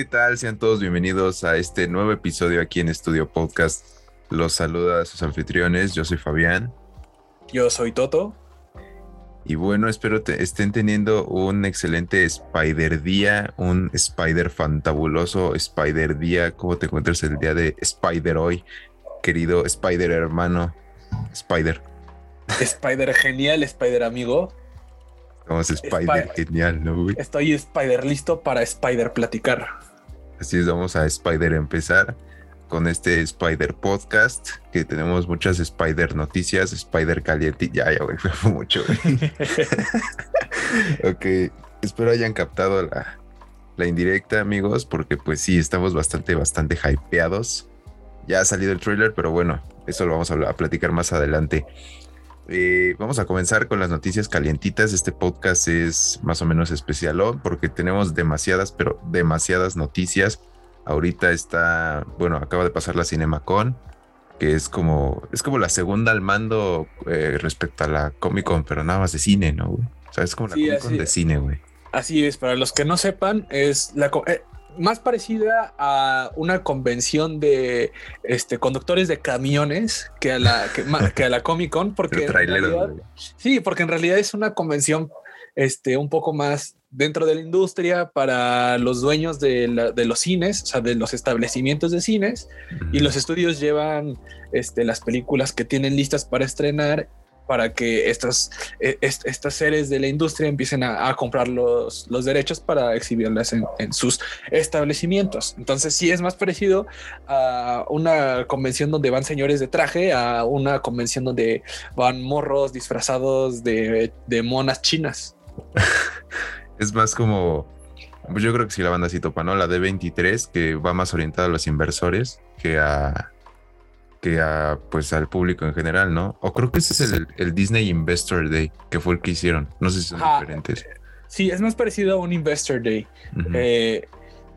¿qué tal? Sean todos bienvenidos a este nuevo episodio aquí en Estudio Podcast. Los saluda a sus anfitriones, yo soy Fabián. Yo soy Toto. Y bueno, espero que estén teniendo un excelente Spider Día, un Spider fantabuloso Spider Día. ¿Cómo te encuentras el día de Spider hoy, querido Spider hermano? Spider. Spider genial, Spider amigo. Estamos Spider genial, ¿no, güey? Estoy Spider listo para Spider platicar. Así es, vamos a Spider empezar con este Spider Podcast, que tenemos muchas Spider noticias, Spider caliente. Ya, ya, güey, fue mucho, güey. ok, espero hayan captado la, la indirecta, amigos, porque pues sí, estamos bastante, bastante hypeados. Ya ha salido el trailer, pero bueno, eso lo vamos a, a platicar más adelante. Eh, vamos a comenzar con las noticias calientitas. Este podcast es más o menos especial porque tenemos demasiadas, pero demasiadas noticias. Ahorita está, bueno, acaba de pasar la CinemaCon, que es como, es como la segunda al mando eh, respecto a la Comic Con, pero nada más de cine, ¿no? O sea, es como la Comic Con de cine, güey. Así es, para los que no sepan, es la, eh, más parecida a una convención de este, conductores de camiones que a la, que, a la Comic Con, porque sí, porque en realidad es una convención este, un poco más dentro de la industria para los dueños de, de los cines, o sea, de los establecimientos de cines, y los estudios llevan este, las películas que tienen listas para estrenar para que estas, e, estas series de la industria empiecen a, comprar los, los, derechos para exhibirlas en, sus establecimientos. Entonces sí es más parecido a una convención donde van señores de traje a una convención donde van morros disfrazados de, de monas chinas. es más como, yo creo que si la banda sí topa, ¿no? La D23 que va más orientada a los inversores que a que a, pues al público en general, ¿no? O creo que ese es el, Disney Investor Day, que fue el que hicieron. No sé si son diferentes. Sí, es más parecido a un Investor Day. Eh,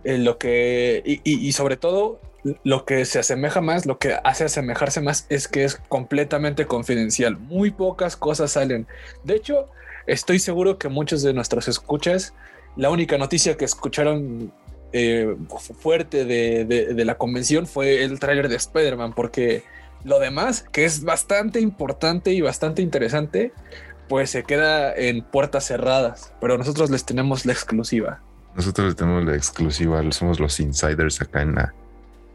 lo que, y, sobre todo, lo que se asemeja más, lo que hace asemejarse más es que es completamente confidencial. Muy pocas cosas salen. De hecho, estoy seguro que muchos de nuestros escuchas, la única noticia que escucharon eh, fuerte de, la convención fue el tráiler de Spider-Man, porque lo demás, que es bastante importante y bastante interesante, pues se queda en puertas cerradas, pero nosotros les tenemos la exclusiva. Nosotros les tenemos la exclusiva, somos los insiders acá en la,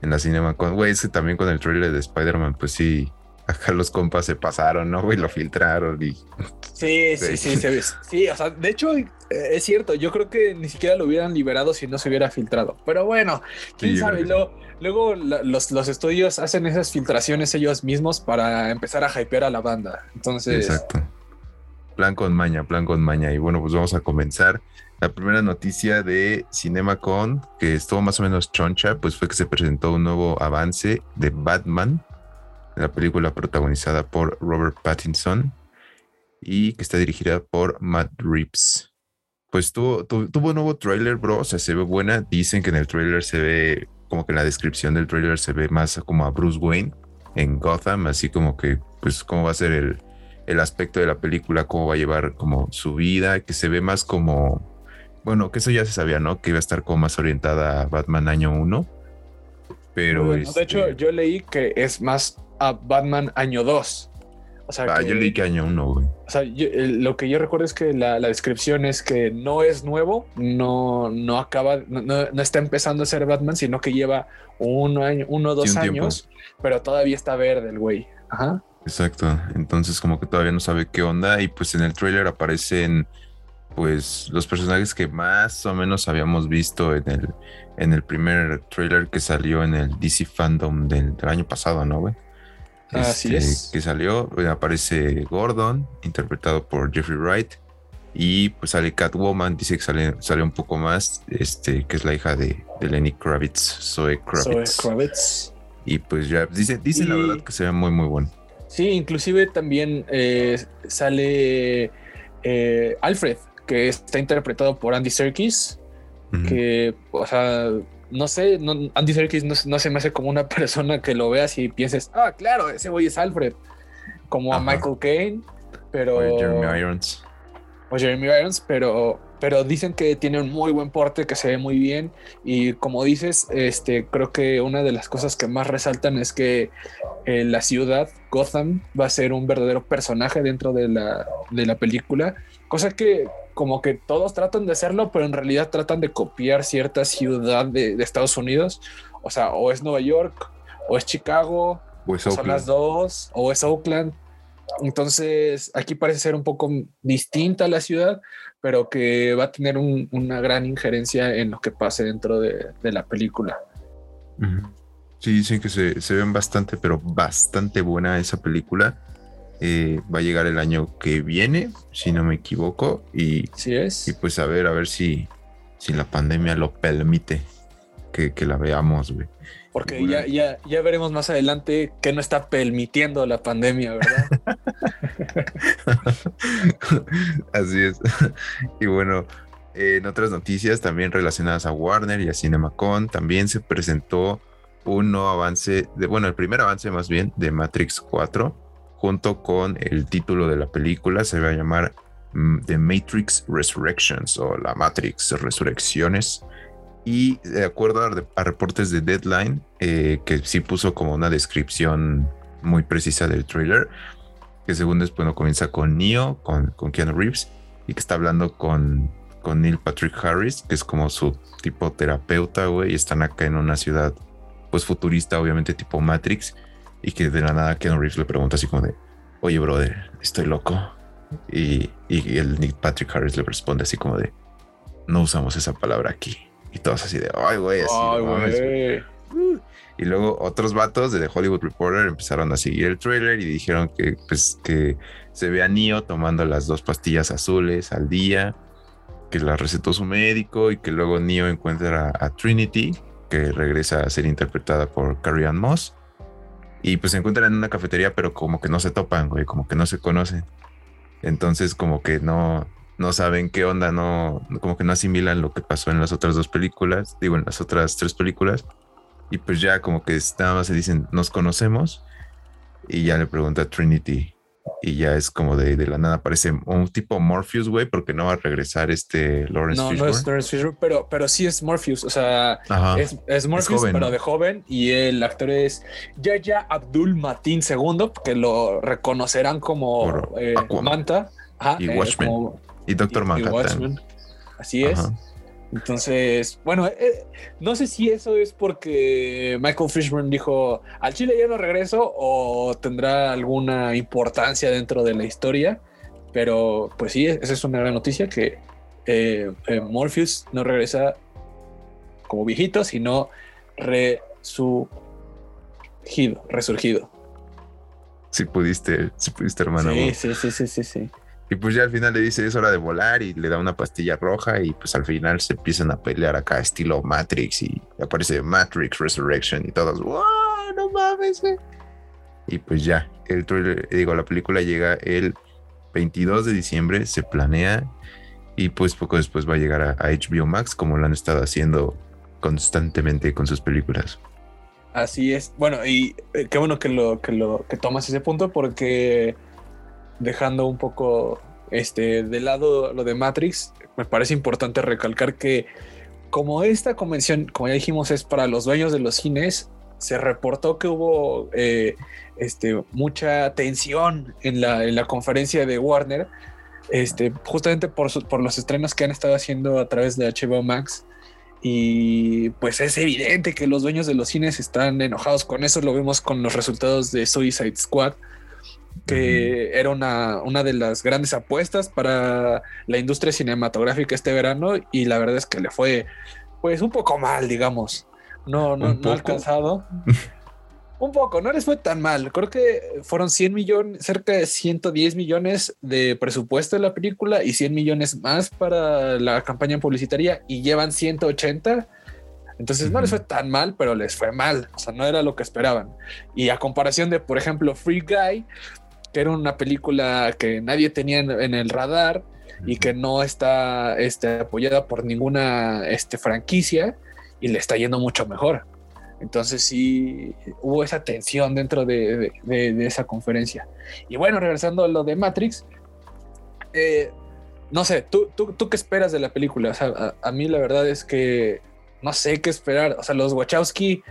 en la cinema. Güey, también con el trailer de Spider-Man, pues sí, acá los compas se pasaron, ¿no? Y lo filtraron y... Sí, sí, sí, sí, sí, o sea, de hecho eh, es cierto, yo creo que ni siquiera lo hubieran liberado si no se hubiera filtrado, pero bueno, quién sabe, luego, los, los, estudios hacen esas filtraciones ellos mismos para empezar a hypear a la banda, entonces... Exacto. Plan con maña, plan con maña, y bueno, pues vamos a comenzar. La primera noticia de CinemaCon, que estuvo más o menos choncha, pues fue que se presentó un nuevo avance de Batman, la película protagonizada por Robert Pattinson y que está dirigida por Matt Reeves. Pues tuvo, tuvo, un nuevo trailer, bro, o sea, se ve buena. Dicen que en el trailer se ve, como que en la descripción del trailer se ve más como a Bruce Wayne en Gotham, así como que, pues, cómo va a ser el, el aspecto de la película, cómo va a llevar como su vida, que se ve más como, bueno, que eso ya se sabía, ¿no? Que iba a estar como más orientada a Batman año 1. Pero... de hecho, este yo leí que es más a Batman año 2. O sea, ah, yo leí que año 1, güey. O sea, lo que yo recuerdo es que la, descripción es que no es nuevo, no, no acaba, no, está empezando a ser Batman, sino que lleva un año, uno o dos años, pero todavía está verde el güey. Ajá. Exacto. Entonces, como que todavía no sabe qué onda. Y pues en el trailer aparecen pues los personajes que más o menos habíamos visto en el, en el primer trailer que salió en el DC Fandom del año pasado, ¿no, güey? Así este, es. Que salió, eh, aparece Gordon, interpretado por Jeffrey Wright. Y pues sale Catwoman, dice que sale, sale un poco más, este, que es la hija de, Lenny Kravitz, Zoe Kravitz. Zoe Kravitz. Y pues ya dice, dice la verdad que se ve muy, muy bueno. Sí, inclusive también eh, sale eh, Alfred, que está interpretado por Andy Serkis, que, o sea, no sé, Andy Serkis no, se me hace como una persona que lo veas y pienses, ah, claro, ese güey es Alfred, como a Michael Caine, pero... O Jeremy Irons. O Jeremy Irons, pero pero dicen que tiene un muy buen porte, que se ve muy bien y como dices, este, creo que una de las cosas que más resaltan es que eh, la ciudad Gotham va a ser un verdadero personaje dentro de la, de la película, cosa que como que todos tratan de hacerlo, pero en realidad tratan de copiar cierta ciudad de, de Estados Unidos, o sea, o es Nueva York, o es Chicago, o son las dos, o es Oakland. Entonces, aquí parece ser un poco distinta la ciudad, pero que va a tener una gran injerencia en lo que pase dentro de, la película. Sí, dicen que se, se ven bastante, pero bastante buena esa película. Eh, va a llegar el año que viene, si no me equivoco. Y, sí es. y pues a ver, a ver si, si la pandemia lo permite que, que la veamos, güey. Porque ya, ya, ya veremos más adelante que no está permitiendo la pandemia, ¿verdad? Así es. Y bueno, en otras noticias también relacionadas a Warner y a CinemaCon, también se presentó un nuevo avance, de, bueno, el primer avance más bien de Matrix 4, junto con el título de la película, se va a llamar mm, The Matrix Resurrections o la Matrix Resurrecciones. Y de acuerdo a, reportes de Deadline, eh, que sí puso como una descripción muy precisa del trailer, que según después no comienza con Neo, con, con Keanu Reeves, y que está hablando con, con Neil Patrick Harris, que es como su tipo terapeuta, güey, y están acá en una ciudad, pues futurista, obviamente tipo Matrix, y que de la nada Keanu Reeves le pregunta así como de, oye, brother, estoy loco. Y, y el Neil Patrick Harris le responde así como de, no usamos esa palabra aquí. Y todos así de, ay, güey, así. Ay, güey. Y luego otros vatos de The Hollywood Reporter empezaron a seguir el trailer y dijeron que, pues, que se ve a Neo tomando las dos pastillas azules al día, que la recetó su médico y que luego Neo encuentra a, Trinity, que regresa a ser interpretada por Carrie Ann Moss. Y pues se encuentran en una cafetería, pero como que no se topan, güey, como que no se conocen. Entonces, como que no, no saben qué onda, no, como que no asimilan lo que pasó en las otras dos películas, digo, en las otras tres películas. Y pues ya como que nada más se dicen, nos conocemos. Y ya le pregunta a Trinity. Y ya es como de, de la nada, parece un tipo Morpheus, güey, porque no va a regresar este Lawrence no, No, es Lawrence Fishburne, pero, pero sí es Morpheus. O sea, es, Morpheus, pero de joven. Y el actor es Yaya Abdul Matin II, que lo reconocerán como eh, Manta. y eh, Watchmen. Y Doctor Manhattan. Así es. Entonces, bueno, eh, no sé si eso es porque Michael Fishburne dijo al Chile ya no regreso o tendrá alguna importancia dentro de la historia, pero pues sí, esa es una gran noticia que eh, eh, Morpheus no regresa como viejito, sino resurgido, resurgido. Si pudiste, si pudiste, hermano. Sí, sí, sí, sí, sí, sí. Y pues ya al final le dice es hora de volar y le da una pastilla roja y pues al final se empiezan a pelear acá estilo Matrix y aparece Matrix Resurrection y todos, ¡wow! No mames, Y pues ya, el trailer, digo, la película llega el 22 de diciembre, se planea y pues poco después va a llegar a, HBO Max como lo han estado haciendo constantemente con sus películas. Así es. Bueno, y eh, qué bueno que lo que lo que tomas ese punto porque dejando un poco este, de lado lo de Matrix, me parece importante recalcar que como esta convención, como ya dijimos, es para los dueños de los cines, se reportó que hubo eh, este, mucha tensión en la, en la, conferencia de Warner, este, justamente por, por los estrenos que han estado haciendo a través de HBO Max. Y pues es evidente que los dueños de los cines están enojados con eso. Lo vemos con los resultados de Suicide Squad, que era una, una, de las grandes apuestas para la industria cinematográfica este verano y la verdad es que le fue pues un poco mal, digamos. No, no, no alcanzado. un poco, no les fue tan mal. Creo que fueron 100 millones, cerca de 110 millones de presupuesto de la película y 100 millones más para la campaña publicitaria y llevan 180. Entonces no les fue tan mal, pero les fue mal. O sea, no era lo que esperaban. Y a comparación de, por ejemplo, Free Guy, que era una película que nadie tenía en, el radar y que no está este, apoyada por ninguna este, franquicia y le está yendo mucho mejor. Entonces sí hubo esa tensión dentro de, esa conferencia. Y bueno, regresando a lo de Matrix, eh, no sé, ¿tú, tú, tú qué esperas de la película? O sea, a, mí la verdad es que no sé qué esperar. O sea, los Wachowski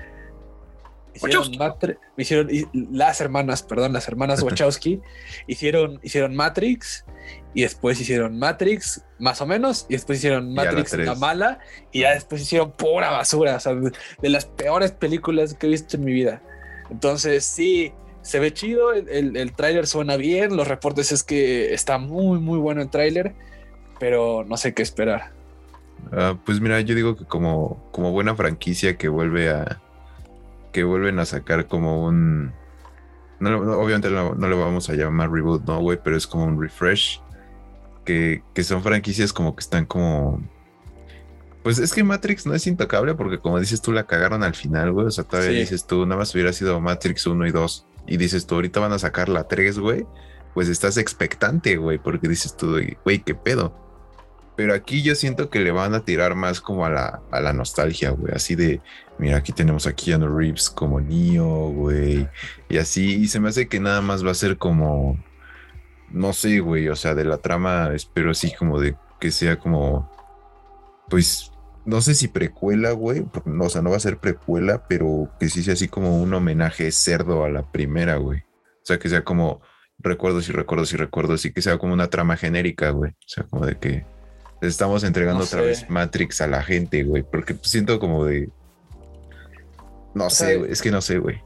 hicieron, las hermanas, perdón, las hermanas Wachowski hicieron, hicieron Matrix y después hicieron Matrix más o menos y después hicieron Matrix la, mala y ya después hicieron pura basura, o sea, de, las peores películas que he visto en mi vida. Entonces, sí, se ve chido, el, el, tráiler suena bien, los reportes es que está muy, muy bueno el tráiler, pero no sé qué esperar. Ah, pues mira, yo digo que como, como buena franquicia que vuelve a, que vuelven a sacar como un... obviamente no, le vamos a llamar reboot, ¿no, güey? Pero es como un refresh. Que, son franquicias como que están como... Pues es que Matrix no es intocable porque como dices tú la cagaron al final, güey. O sea, todavía dices tú, nada más hubiera sido Matrix 1 y 2. Y dices tú, ahorita van a sacar la 3, güey. Pues estás expectante, güey, porque dices tú, güey, ¿qué pedo? Pero aquí yo siento que le van a tirar más como a la, a la nostalgia, güey. Así de, mira, aquí tenemos a Keanu Reeves como Neo, güey. Y así, y se me hace que nada más va a ser como, no sé, güey. O sea, de la trama, espero así como de que sea como, pues, no sé si precuela, güey. No, o sea, no va a ser precuela, pero que sí sea así como un homenaje cerdo a la primera, güey. O sea, que sea como recuerdos y recuerdos y recuerdos y que sea como una trama genérica, güey. O sea, como de que estamos entregando otra vez Matrix a la gente, güey, porque siento como de... No sé, es que no sé, güey.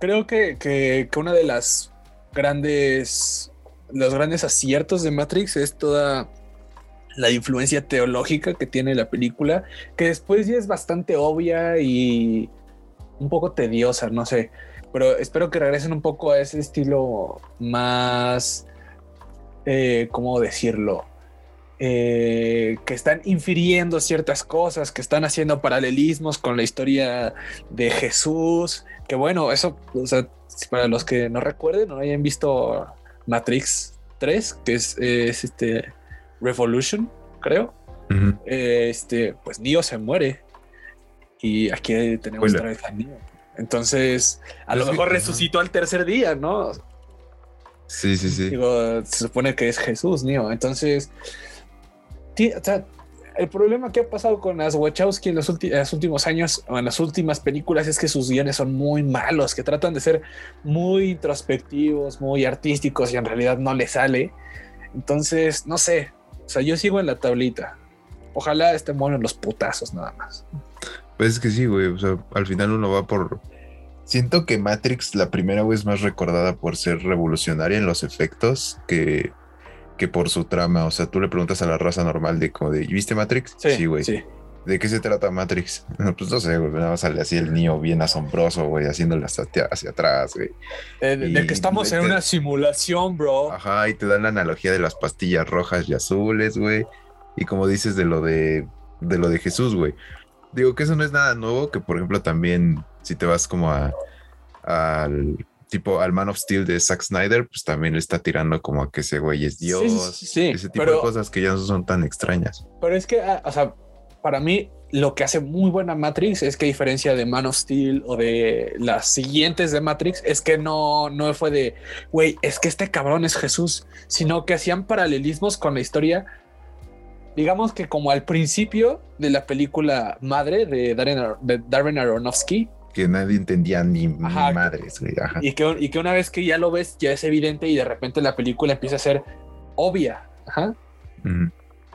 Creo que, que, una de las grandes, los grandes aciertos de Matrix es toda la influencia teológica que tiene la película, que después ya es bastante obvia y un poco tediosa, no sé, pero espero que regresen un poco a ese estilo más, eh, ¿cómo decirlo? Eh, que están infiriendo ciertas cosas, que están haciendo paralelismos con la historia de Jesús, que bueno, eso, o sea, para los que no recuerden, no hayan visto Matrix 3, que es, este Revolution, creo, este, pues Neo se muere y aquí tenemos otra vez a Neo. Entonces, a lo mejor resucitó al tercer día, ¿no? Sí, sí, sí. Digo, se supone que es Jesús, Neo. Entonces, el problema que ha pasado con las Wachowski en los, últimos años o en las últimas películas es que sus guiones son muy malos, que tratan de ser muy introspectivos, muy artísticos y en realidad no le sale. Entonces, no sé. O sea, yo sigo en la tablita. Ojalá estén buenos los putazos nada más. Pues es que sí, güey. O sea, al final uno va por. Siento que Matrix, la primera, güey, es más recordada por ser revolucionaria en los efectos que que por su trama. O sea, tú le preguntas a la raza normal de como de, ¿viste Matrix? Sí, güey. Sí, ¿De qué se trata Matrix? pues no sé, güey. Nada más sale así el niño bien asombroso, güey, haciéndole hasta hacia atrás, güey. Eh, de, que estamos en una simulación, bro. Ajá, y te dan la analogía de las pastillas rojas y azules, güey. Y como dices de lo de, de lo de Jesús, güey. Digo que eso no es nada nuevo, que por ejemplo también si te vas como a al tipo al Man of Steel de Zack Snyder, pues también le está tirando como a que ese güey es Dios. Sí, ese tipo de cosas que ya no son tan extrañas. Pero es que, ah, o sea, para mí lo que hace muy buena Matrix es que a diferencia de Man of Steel o de las siguientes de Matrix, es que no, no fue de, güey, es que este cabrón es Jesús, sino que hacían paralelismos con la historia. Digamos que como al principio de la película Madre de Darren, de Darren Aronofsky, que nadie entendía ni, madres, Y, que, y que una vez que ya lo ves, ya es evidente y de repente la película empieza a ser obvia. Ajá.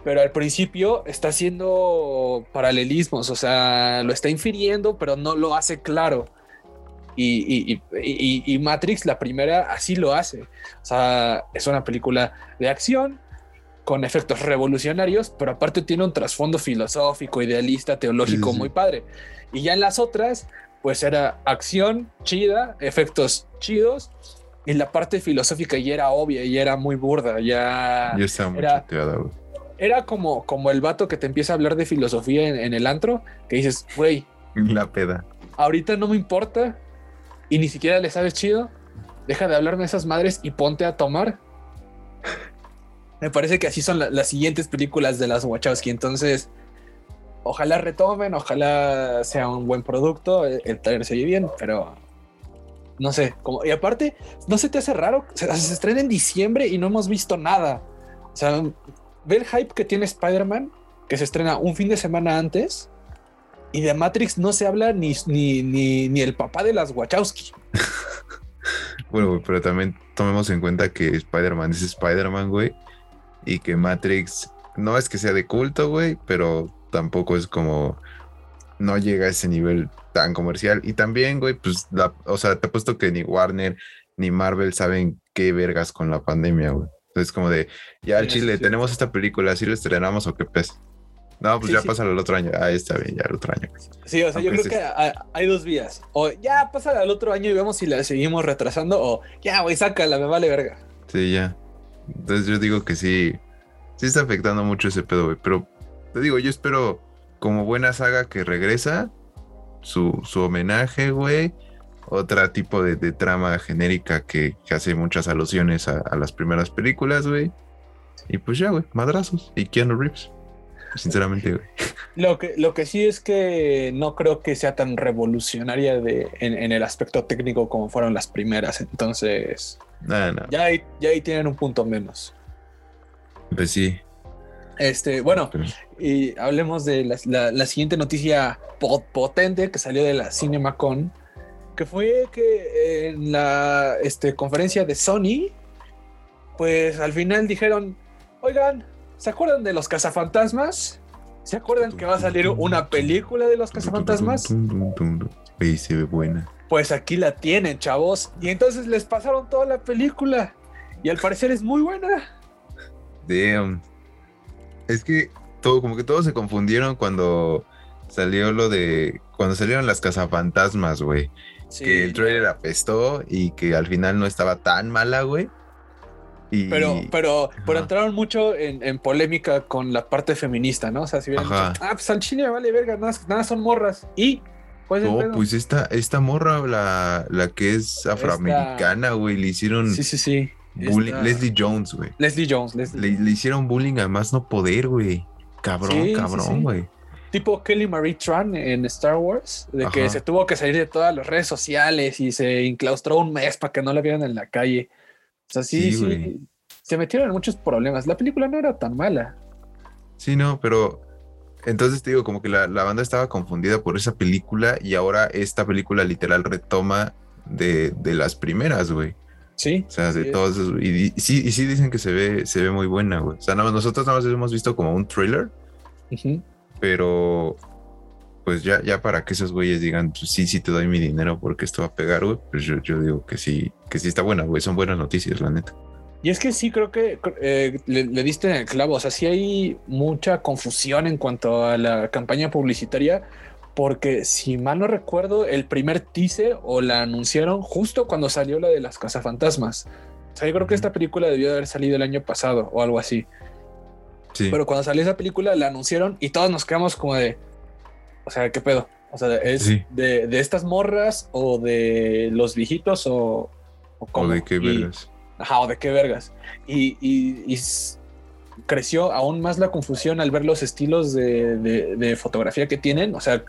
Pero al principio está haciendo paralelismos, o sea, lo está infiriendo, pero no lo hace claro. Y, y, y, Matrix, la primera, así lo hace. O sea, es una película de acción con efectos revolucionarios, pero aparte tiene un trasfondo filosófico, idealista, teológico muy padre. Y ya en las otras, pues era acción chida, efectos chidos, y la parte filosófica ya era obvia, y era muy burda, ya... estaba muy era, Era como, como el vato que te empieza a hablar de filosofía en, el antro, que dices, güey... La peda. Ahorita no me importa, y ni siquiera le sabes chido, deja de hablarme esas madres y ponte a tomar. Me parece que así son las siguientes películas de las Wachowski, entonces ojalá retomen, ojalá sea un buen producto, el, trailer se oye bien, pero no sé, como, y aparte, no se te hace raro, se, se, estrena en diciembre y no hemos visto nada. O sea, ve el hype que tiene Spider-Man, que se estrena un fin de semana antes, y de Matrix no se habla ni, ni, ni, el papá de las Wachowski. bueno, pero también tomemos en cuenta que Spider-Man es Spider-Man, güey, y que Matrix no es que sea de culto, güey, pero tampoco es como no llega a ese nivel tan comercial. Y también, güey, pues, la, o sea, te apuesto que ni Warner ni Marvel saben qué vergas con la pandemia, güey. Entonces, como de, ya al Chile, tenemos esta película, si lo estrenamos o qué pez. No, pues ya pasa el otro año. Ah, está bien, ya el otro año. Sí, o sea, yo creo que hay dos vías. O ya pasa al otro año y vemos si la seguimos retrasando, o ya, güey, sácala, me vale verga. Sí, ya. Entonces yo digo que sí, sí está afectando mucho ese pedo, güey. Pero te digo, yo espero como buena saga que regresa, su, su homenaje, güey. Otra tipo de, trama genérica que, hace muchas alusiones a, a las primeras películas, güey. Y pues ya, güey, madrazos. Y Keanu Reeves sinceramente, güey. Lo que, lo que sí es que no creo que sea tan revolucionaria de, en, el aspecto técnico como fueron las primeras. Entonces, Ya, ahí, ya ahí tienen un punto menos. Pues sí. Este, bueno, y hablemos de la, siguiente noticia potente que salió de la CinemaCon, que fue que en la este, conferencia de Sony, pues al final dijeron, oigan, ¿Se acuerdan de los cazafantasmas? ¿Se acuerdan que va a salir una película de los cazafantasmas? Y se ve buena. Pues aquí la tienen, chavos. Y entonces les pasaron toda la película. Y al parecer es muy buena. Damn. Es que todo, como que todos se confundieron cuando salió lo de. Cuando salieron las cazafantasmas, güey. que el trailer apestó y que al final no estaba tan mala, güey. Pero, pero, pero entraron mucho en, polémica con la parte feminista, ¿no? O sea, si dicho, ah, pues al chile vale verga, nada, son morras. Y pues, no, pues esta, esta morra, la, la que es afroamericana, güey, le hicieron. Sí, sí, sí. Leslie Jones, güey. Leslie Jones, Le, hicieron bullying a más no poder, güey. Cabrón, cabrón, güey. Tipo Kelly Marie Tran en Star Wars, de que se tuvo que salir de todas las redes sociales y se enclaustró un mes para que no la vieran en la calle. O sea, sí, sí, se metieron en muchos problemas. La película no era tan mala. Sí, no, pero entonces te digo, como que la, banda estaba confundida por esa película y ahora esta película literal retoma de, las primeras, güey. Sí. O sea, de todos y, sí, y sí dicen que se ve, se ve muy buena, güey. O sea, nada más, nosotros nada más hemos visto como un thriller. Pero pues ya, ya para que esos güeyes digan, pues sí, sí te doy mi dinero porque esto va a pegar, güey, pues yo, yo digo que sí, que sí está buena, güey, son buenas noticias, la neta. Y es que sí, creo que eh, le, diste en el clavo, o sea, sí hay mucha confusión en cuanto a la campaña publicitaria, porque si mal no recuerdo, el primer teaser o la anunciaron justo cuando salió la de las cazafantasmas. O sea, yo creo que esta película debió de haber salido el año pasado o algo así. Sí. Pero cuando salió esa película la anunciaron y todos nos quedamos como de, o sea, ¿qué pedo? O sea, ¿es de, estas morras o de los viejitos o, o, de qué vergas? Ajá, o de qué vergas. Y, y, creció aún más la confusión al ver los estilos de, fotografía que tienen. O sea,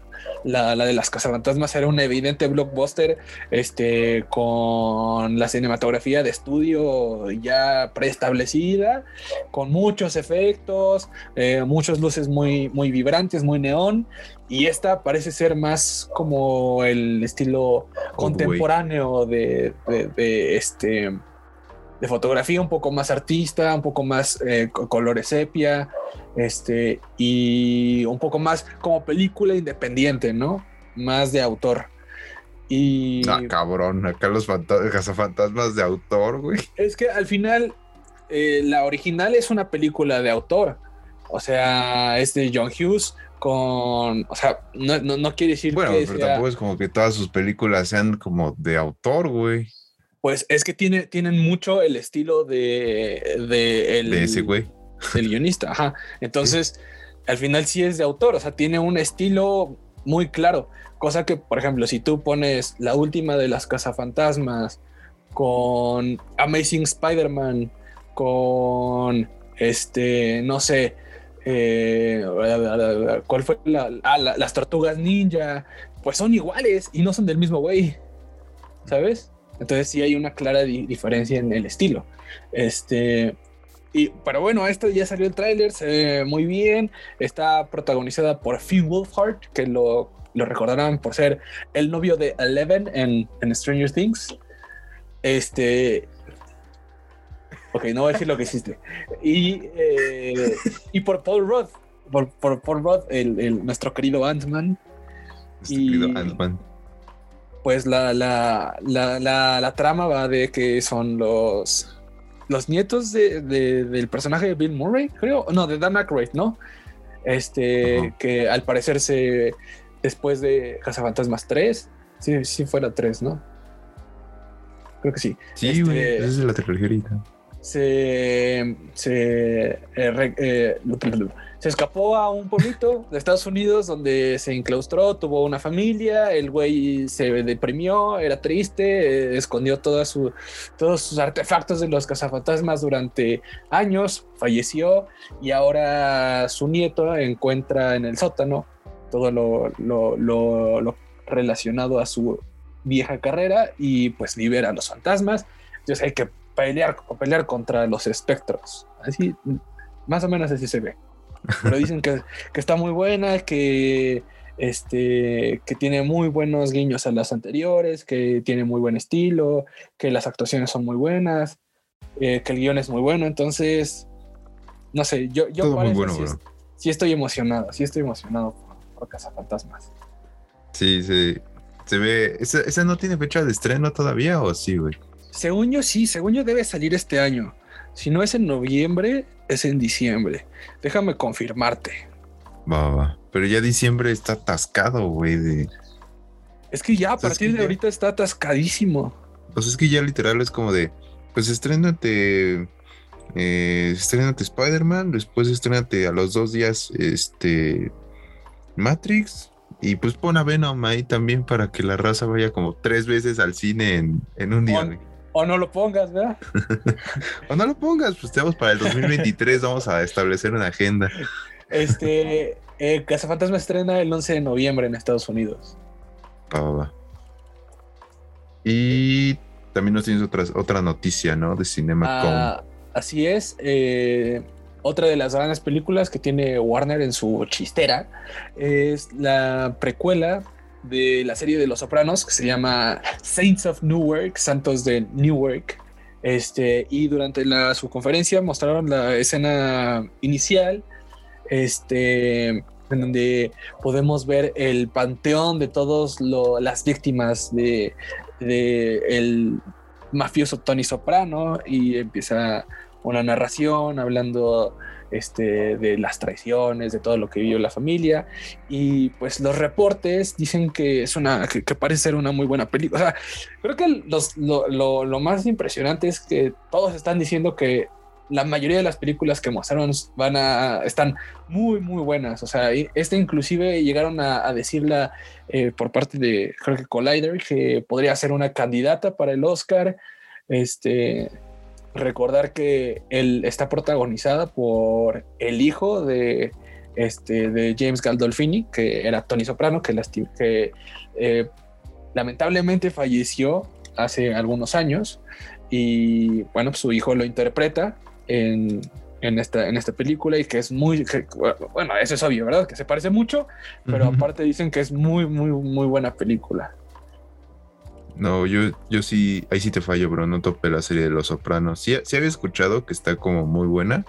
la, de las cazafantasmas era un evidente blockbuster este, con la cinematografía de estudio ya preestablecida, con muchos efectos, eh, muchas luces muy, muy vibrantes, muy neón. Y esta parece ser más como el estilo contemporáneo de, de este de fotografía un poco más artista, un poco más eh, colores sepia, este, y un poco más como película independiente, ¿no? Más de autor. Y. Ah, cabrón, acá los fantasmas de autor, güey. Es que al final, eh, la original es una película de autor. O sea, es de John Hughes con. O sea, no, no, quiere decir bueno, pero tampoco es como que todas sus películas sean como de autor, güey. Pues es que tiene, tienen mucho el estilo de, de, el, de ese güey. El guionista, ajá. Entonces, al final sí es de autor, o sea, tiene un estilo muy claro. Cosa que, por ejemplo, si tú pones la última de las cazafantasmas con Amazing Spider-Man, con este, no sé, eh, ¿cuál fue la, ah, las tortugas ninja? Pues son iguales y no son del mismo güey, ¿sabes? Entonces sí hay una clara diferencia en el estilo. Este, Y, pero bueno, esto ya salió el tráiler, se ve muy bien. Está protagonizada por Finn Wolfhard, que lo, lo recordarán por ser el novio de Eleven en, en Stranger Things. Este. Ok, no voy a decir lo que hiciste. Y, eh, y por Paul Roth, por, por Paul Roth, el, el nuestro querido Ant-Man. Nuestro querido Ant-Man pues la, la, la, la, trama va de que son los, los nietos de, del personaje de Bill Murray, creo. No, de Dan Aykroyd, ¿no? Este, que al parecer se, después de Cazafantasmas 3, sí, sí fue la 3, ¿no? Creo que sí. Sí, güey, este, esa es la trilogía Se, se, eh, eh, se escapó a un pueblito de Estados Unidos donde se enclaustró, tuvo una familia, el güey se deprimió, era triste, eh, escondió todos sus artefactos de los cazafantasmas durante años, falleció y ahora su nieto encuentra en el sótano todo lo, relacionado a su vieja carrera y pues libera a los fantasmas. Entonces hay que pelear, pelear contra los espectros. Así, más o menos así se ve. Pero dicen que, está muy buena, que, este, que tiene muy buenos guiños a las anteriores, que tiene muy buen estilo, que las actuaciones son muy buenas, eh, que el guion es muy bueno. Entonces, no sé, yo, yo sí, estoy emocionado, sí estoy emocionado por, Casa Cazafantasmas. Sí, sí. Se ve. ¿Esa, no tiene fecha de estreno todavía o sí, güey? Según yo, sí, según yo debe salir este año. Si no es en noviembre, es en diciembre. Déjame confirmarte. Va, va. Pero ya diciembre está atascado, güey. Es que ya a partir de ahorita está atascadísimo. Pues es que ya literal es como de, pues estrénate, eh, estrénate Spider-Man, después estrénate a los dos días, este, Matrix, y pues pon a Venom ahí también para que la raza vaya como tres veces al cine en, en un día. O no lo pongas, ¿verdad? o no lo pongas, pues estamos para el 2023, vamos a establecer una agenda. Este, eh, Cazafantasma estrena el 11 de noviembre en Estados Unidos. Y también nos tienes otra, otra noticia, ¿no? De Cinema ah, Así es. Eh, otra de las grandes películas que tiene Warner en su chistera es la precuela de la serie de Los Sopranos que se llama Saints of Newark, Santos de Newark. Este, y durante la, su conferencia mostraron la escena inicial, este, en donde podemos ver el panteón de todas las víctimas de, de, el mafioso Tony Soprano y empieza una narración hablando este, de las traiciones, de todo lo que vivió la familia. Y pues los reportes dicen que es una, que, parece ser una muy buena película. O sea, creo que lo, más impresionante es que todos están diciendo que la mayoría de las películas que mostraron van a están muy muy buenas o sea este inclusive llegaron a, decirla eh, por parte de creo que Collider que podría ser una candidata para el Oscar este recordar que él está protagonizada por el hijo de, este, de James Gandolfini, que era Tony Soprano, que, que eh, lamentablemente falleció hace algunos años. Y bueno, pues su hijo lo interpreta en, esta, en esta película y que es muy, bueno, eso es obvio, ¿verdad? Que se parece mucho, pero aparte dicen que es muy, muy, muy buena película. No, yo, yo sí, ahí sí te fallo, bro. No topé la serie de Los Sopranos. Sí, sí había escuchado que está como muy buena,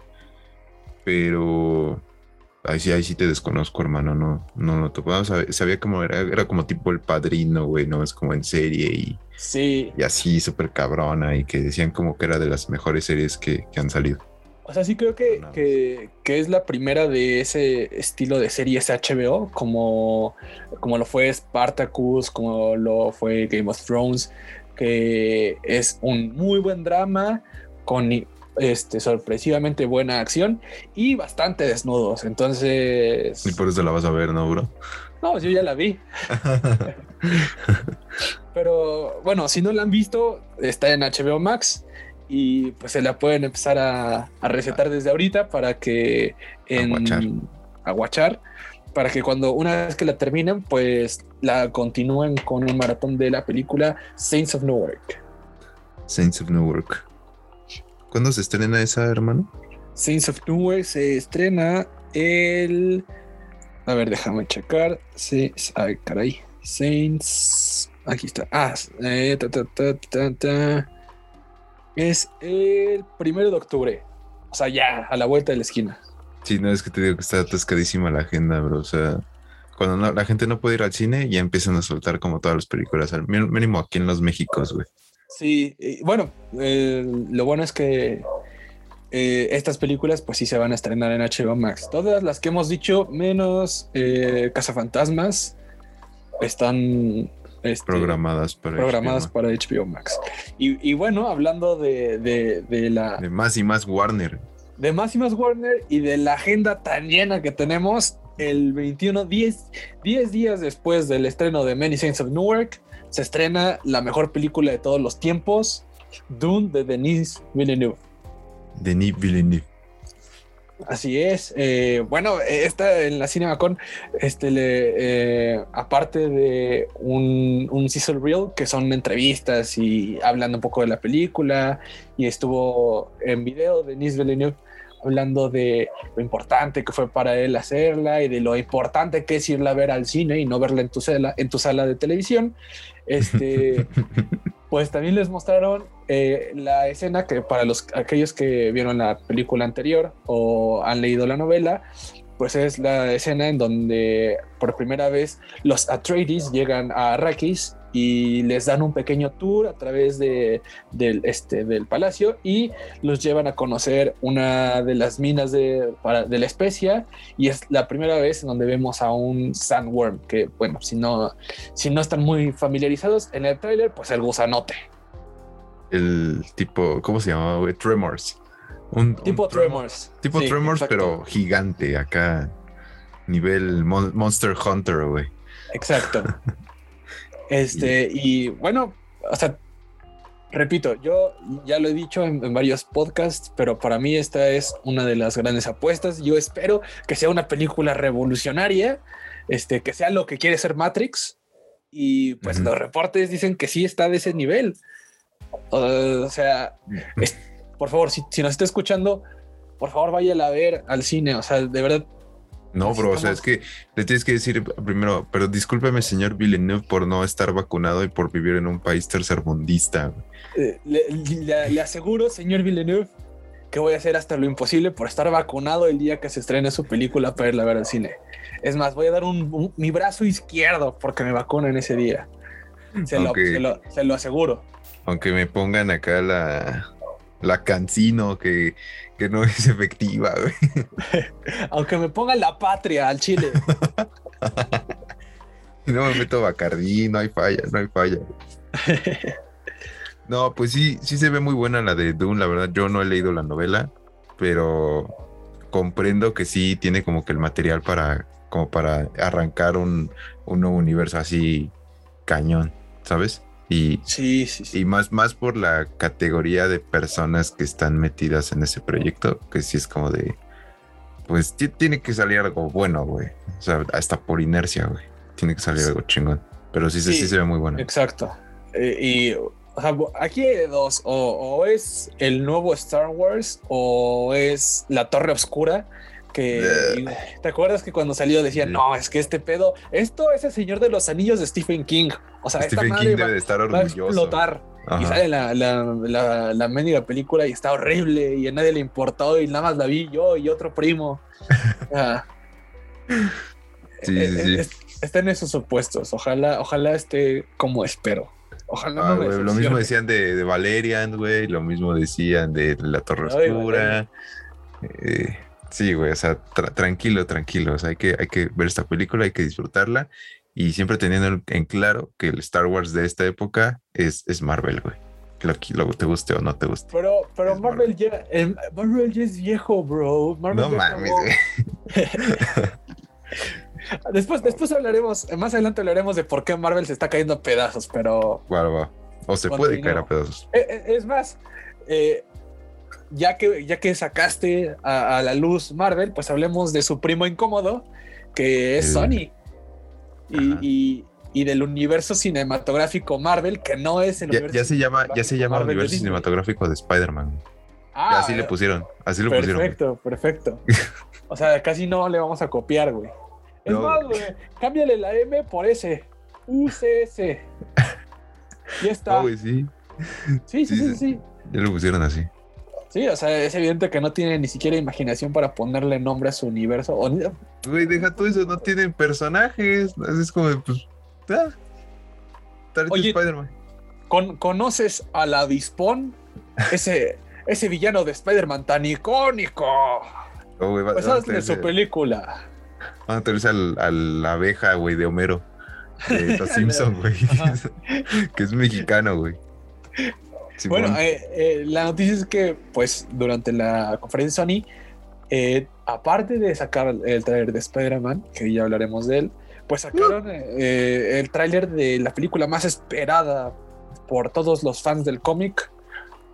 pero ahí sí, ahí sí te desconozco, hermano. No, no lo topé. sabía, como era, era como tipo el padrino, güey, no es como en serie y, sí. y así súper cabrona y que decían como que era de las mejores series que han salido. O sea, sí creo que, que, es la primera de ese estilo de series HBO, como, como lo fue Spartacus, como lo fue Game of Thrones, que es un muy buen drama con este, sorpresivamente buena acción y bastante desnudos. Entonces. Y por eso la vas a ver, ¿no, bro? No, yo ya la vi. Pero bueno, si no la han visto, está en HBO Max y pues se la pueden empezar a, recetar desde ahorita para que en aguachar para que cuando una vez que la terminen pues la continúen con un maratón de la película Saints of Newark. Saints of Newark. ¿Cuándo se estrena esa, hermano? Saints of Nowhere se estrena el. A ver, déjame checar. Sí, ay, caray. Saints. Aquí está. Ah, eh, es el primero de octubre. O sea, ya, a la vuelta de la esquina. Sí, no es que te digo que está atascadísima la agenda, bro. O sea, cuando la gente no puede ir al cine, ya empiezan a soltar como todas las películas, al mínimo aquí en los Méxicos, güey. Sí, bueno, lo bueno es que eh, estas películas, pues sí se van a estrenar en HBO Max. Todas las que hemos dicho, menos eh, Cazafantasmas, están este, programadas para programadas HBO para HBO Max. Y, bueno, hablando de, de, la de más y más Warner, de más y más Warner y de la agenda tan llena que tenemos, el 21, 10, 10 días después del estreno de Many Saints of Newark, se estrena la mejor película de todos los tiempos, Dune de Denis Villeneuve. Denis Villeneuve. Así es. Eh, bueno, esta en la CinemaCon, este, le, eh, aparte de un, un sizzle reel, que son entrevistas y hablando un poco de la película, y estuvo en video Denis Villeneuve hablando de lo importante que fue para él hacerla y de lo importante que es irla a ver al cine y no verla en tu sala, en tu sala de televisión. Este, pues también les mostraron eh, la escena que para los aquellos que vieron la película anterior o han leído la novela, pues es la escena en donde por primera vez los Atreides llegan a Arrakis y les dan un pequeño tour a través de, del, este, del palacio y los llevan a conocer una de las minas de, de la especia y es la primera vez en donde vemos a un sandworm que bueno, si no, si no están muy familiarizados en el tráiler, pues el gusanote. El tipo, ¿cómo se llama? Tremors. Un, tipo Tremors. Tipo Tremors, pero gigante acá. Nivel Monster Hunter, güey. Exacto. Este, y bueno, o sea, repito, yo ya lo he dicho en, varios podcasts, pero para mí esta es una de las grandes apuestas. Yo espero que sea una película revolucionaria, este, que sea lo que quiere ser Matrix. Y pues los reportes dicen que sí está de ese nivel. O, sea, por favor, si, si nos está escuchando, por favor vaya a ver al cine. O sea, de verdad, no, bro, o sea, es que le tienes que decir primero, pero discúlpeme, señor Villeneuve, por no estar vacunado y por vivir en un país tercermundista. Eh, le, aseguro, señor Villeneuve, que voy a hacer hasta lo imposible por estar vacunado el día que se estrene su película para irla a ver al cine. Es más, voy a dar un, mi brazo izquierdo porque me vacunen ese día. Se, lo, se lo aseguro. Aunque me pongan acá la, la cancino que, que no es efectiva, Aunque me pongan la patria al chile. no me meto Bacardí, no hay falla, no hay falla. No, pues sí, sí se ve muy buena la de Dune, la verdad. Yo no he leído la novela, pero comprendo que sí tiene como que el material para, como para arrancar un, un nuevo universo así cañón, ¿sabes? Y, sí, sí, y más, más por la categoría de personas que están metidas en ese proyecto, que sí es como de, pues tiene que salir algo bueno, güey. O sea, hasta por inercia, güey. Tiene que salir algo chingón. Pero sí, sí, sí se ve muy bueno. Exacto. Eh, y aquí hay dos, o, es el nuevo Star Wars o es la Torre Oscura que te acuerdas que cuando salió decían, no, es que este pedo, esto es el señor de los anillos de Stephen King. O sea, Stephen esta King debe de estar orgulloso. Va a explotar. Y sale la, la, la, película y está horrible y a nadie le importó y nada más la vi yo y otro primo. sí, eh, sí, eh, Está en esos opuestos. Ojalá, ojalá esté como espero. Ojalá ah, Lo mismo decían de, de Valerian, güey. Lo mismo decían de La Torre Oscura. Eh, Sí, güey, o sea, tranquilo, tranquilo. O sea, hay que, hay que ver esta película, hay que disfrutarla y siempre teniendo en claro que el Star Wars de esta época es, es Marvel, güey. Lo, lo te guste o no te guste. Pero, pero Marvel, Ya, Marvel ya es viejo, bro. no mames, güey. después, después hablaremos, más adelante hablaremos de por qué Marvel se está cayendo a pedazos, pero. Claro, va. O se puede caer a pedazos. Eh, eh, es más, eh, ya que, ya que sacaste a, la luz Marvel, pues hablemos de su primo incómodo, que es Sony. Y, del universo cinematográfico Marvel, que no es el ya, universo. Ya se llama, ya se llama universo cinematográfico de Spider-Man. Ah, así le pusieron, así lo perfecto, pusieron. Perfecto, perfecto. O sea, casi no le vamos a copiar, güey. Es más, güey, cámbiale la M por S. UCS. Ya está. güey, sí. Sí, sí, sí, sí, Ya lo pusieron así. Sí, o sea, es evidente que no tiene ni siquiera imaginación para ponerle nombre a su universo. Güey, deja todo eso, no tienen personajes. Es como, pues, ah, Oye, Spider-Man. ¿Conoces al avispón? Ese, ese villano de Spider-Man tan icónico. Oh, güey, pues hazle su película. Vamos a tener al, a la abeja, güey, de Homero. De Los Simpson, güey. que es mexicano, güey. Bueno, eh, eh, la noticia es que, pues, durante la conferencia de Sony, eh, aparte de sacar el trailer de Spider-Man, que ya hablaremos de él, pues sacaron el tráiler de la película más esperada por todos los fans del cómic,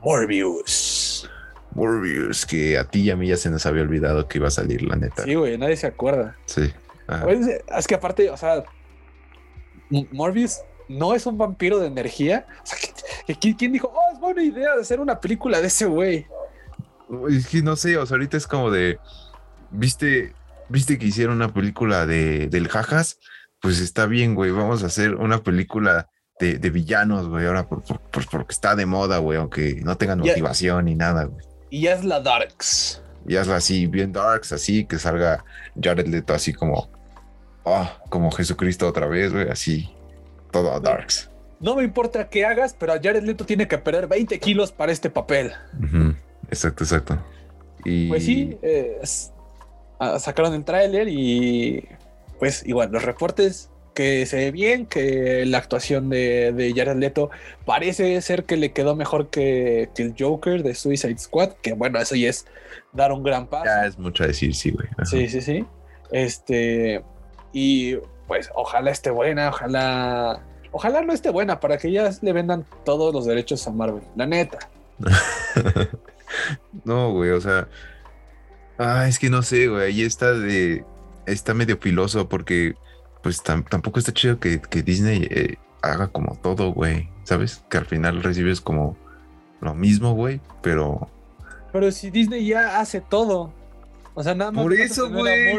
Morbius. Morbius, que a ti y a mí ya se nos había olvidado que iba a salir, la neta. Sí, güey, nadie se acuerda. Sí. Pues, es que aparte, o sea, Morbius no es un vampiro de energía. O sea, ¿quién dijo, oh, es buena idea de hacer una película de ese güey? Es que no sé, o sea, ahorita es como de, viste, viste que hicieron una película de, del Jajas, pues está bien, güey, vamos a hacer una película de, villanos, güey, ahora por, porque está de moda, güey, aunque no tengan motivación ni nada, güey. Y ya es la Darks. Y hazla así, bien Darks, así, que salga Jared Leto así como, ah, como Jesucristo otra vez, güey, así, todo a Darks. No me importa qué hagas, pero Jared Leto tiene que perder 20 kilos para este papel. Exacto, exacto. Y... Pues sí, ah, sacaron el tráiler y pues igual, los reportes que se ve bien, que la actuación de, de, Jared Leto parece ser que le quedó mejor que, el Joker de Suicide Squad, que bueno, eso ya es dar un gran paso. Ya es mucho decir, sí, güey. Sí, sí, sí. Este, y pues ojalá esté buena, ojalá, ojalá no esté buena para que ya le vendan todos los derechos a Marvel, la neta. no, güey, o sea, ah, es que no sé, güey, ahí está de, está medio piloso porque pues tampoco está chido que, Disney eh, haga como todo, güey, ¿sabes? Que al final recibes como lo mismo, güey, pero... Pero si Disney ya hace todo, o sea, nada más. Por eso, güey.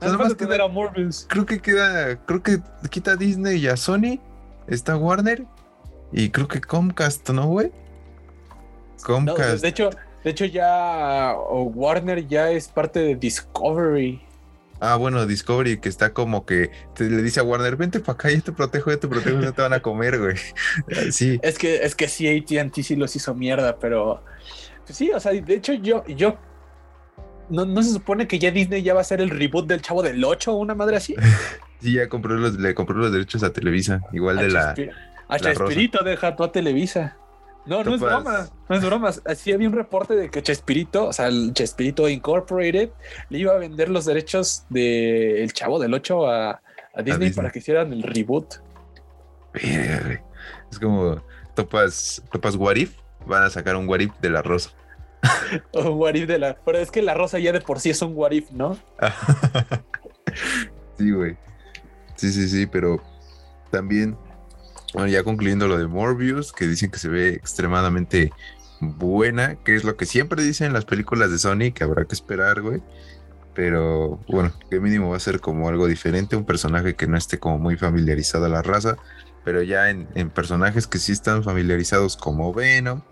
Nada, más queda, a Morbius. Creo que queda. Creo que quita Disney y a Sony. Está Warner. Y creo que Comcast, ¿no, güey? Comcast. de hecho, de hecho, ya Warner ya es parte de Discovery. Ah, bueno, Discovery, que está como que le dice a Warner, vente para acá, yo te protejo, yo te protejo, no te van a comer, güey. Sí. Es que, es que sí, ATT sí los hizo mierda, pero. Pues sí, o sea, de hecho, yo, yo ¿No, se supone que ya Disney ya va a ser el reboot del Chavo del 8 o una madre así? sí, ya compró los, le compró los derechos a Televisa, igual de la. A Chespirito deja tú a Televisa. No, no es broma, no es broma. Así había un reporte de que Chespirito, o sea, el Chespirito Incorporated, le iba a vender los derechos del El Chavo del 8 a, Disney, para que hicieran el reboot. Es como topas, topas What van a sacar un What de la Rosa. o what de la. Pero es que la rosa ya de por sí es un what ¿no? sí, güey. Sí, sí, sí, pero también, bueno, ya concluyendo lo de Morbius, que dicen que se ve extremadamente buena, que es lo que siempre dicen en las películas de Sony, que habrá que esperar, güey. Pero bueno, que mínimo va a ser como algo diferente, un personaje que no esté como muy familiarizado a la raza, pero ya en, en personajes que sí están familiarizados como Venom,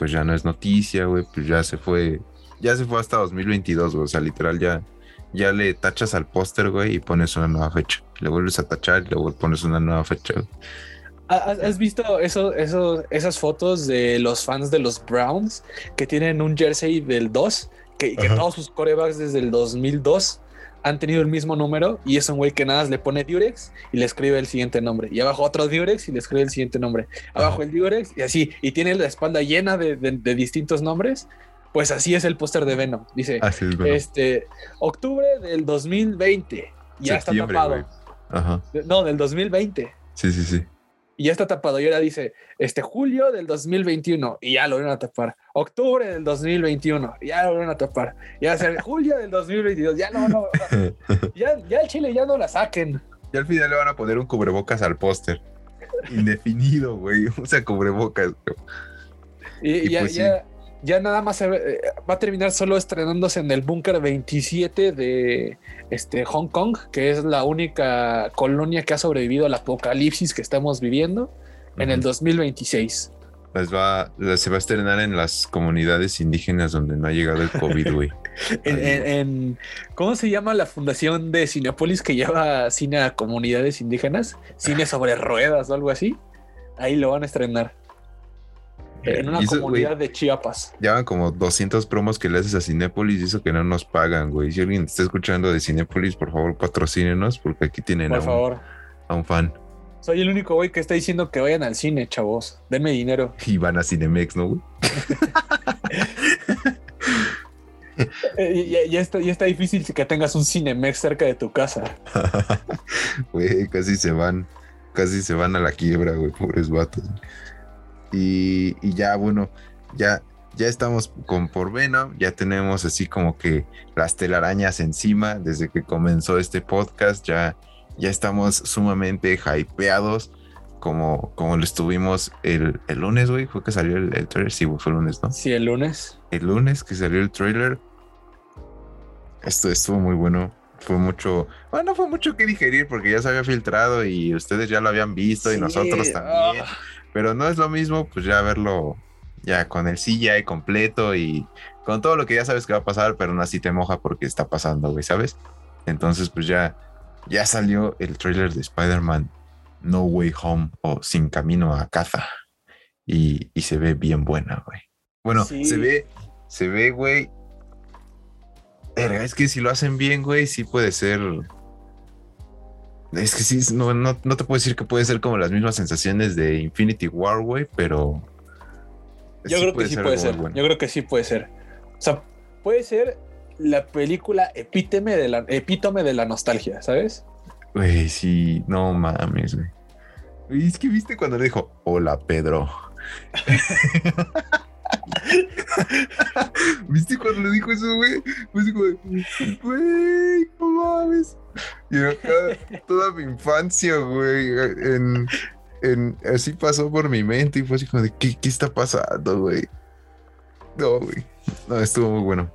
pues ya no es noticia, güey, pues ya se fue, ya se fue hasta 2022, güey, o sea, literal ya, ya le tachas al póster, güey, y pones una nueva fecha. Le vuelves a tachar y luego pones una nueva fecha. ¿Has visto eso, eso, esas fotos de los fans de los Browns que tienen un jersey del 2? Que, que todos sus corebacks desde el 2002 han tenido el mismo número y es un güey que nada le pone Durex y le escribe el siguiente nombre. Y abajo otro Durex y le escribe el siguiente nombre. Abajo el Durex y así. Y tiene la espalda llena de, distintos nombres. Pues así es el póster de Venom. Dice, este, octubre del 2020. Ya está tapado. No, del 2020. Sí, sí, sí y ya está tapado. Y ahora dice, este julio del 2021 y ya lo van a tapar. Octubre del 2021 y ya lo van a tapar. Y va a ser julio del 2022, ya no, no, Ya, ya el Chile ya no la saquen. Y al final le van a poner un cubrebocas al póster. Indefinido, güey. Usa cubrebocas. Y, ya, pues ya, ya nada más eh, va a terminar solo estrenándose en el búnker 27 de este, Hong Kong, que es la única colonia que ha sobrevivido al apocalipsis que estamos viviendo en el 2026. Las va, se va a estrenar en las comunidades indígenas donde no ha llegado el COVID, güey. en, ¿Cómo se llama la fundación de Cinepolis que lleva cine a comunidades indígenas? Cine sobre ruedas o algo así. Ahí lo van a estrenar. En una comunidad de Chiapas. Llevan como 200 promos que le haces a Cinépolis y eso que no nos pagan, güey. Si alguien está escuchando de Cinépolis, por favor, patrocínenos porque aquí tienen a, Un, a un fan. Soy el único güey que está diciendo que vayan al cine, chavos. Denme dinero. Y van a Cinemex, ¿no, güey? Eh, ya, está, ya está difícil que tengas un Cinemex cerca de tu casa. Güey, casi se van. Casi se van a la quiebra, güey. Pobres vatos. Y, ya, bueno, ya, ya estamos con por Venom, ya tenemos así como que las telarañas encima desde que comenzó este podcast, ya, ya estamos sumamente hypeados. Como, como lo estuvimos el, el lunes, güey, fue que salió el, trailer, sí, fue el lunes, ¿no? Sí, el lunes. El lunes que salió el trailer. Esto estuvo muy bueno fue mucho, bueno, fue mucho que digerir porque ya se había filtrado y ustedes ya lo habían visto y nosotros también. Ah. Pero no es lo mismo, pues ya verlo ya con el CGI completo y con todo lo que ya sabes que va a pasar, pero no así te moja porque está pasando, güey, ¿sabes? Entonces, pues ya, ya salió el trailer de Spider-Man No Way Home o Sin Camino a Caza. Y, y se ve bien buena, güey. Bueno, se ve, se ve, güey. Es que si lo hacen bien, güey, sí puede ser es que sí, no, no, te puedo decir que puede ser como las mismas sensaciones de Infinity War, güey, pero. Yo creo que sí puede ser. Yo creo que sí puede ser. O sea, puede ser la película epítome de la, epítome de la nostalgia, ¿sabes? Güey, sí, no mames, güey. Es que viste cuando le dijo, hola Pedro. ¿Viste cuando le dijo eso, güey? Pues güey, güey, no mames. Y acá toda mi infancia, güey, en, en, así pasó por mi mente y fue así como de, ¿qué, qué está pasando, güey? No, güey. No, estuvo muy bueno.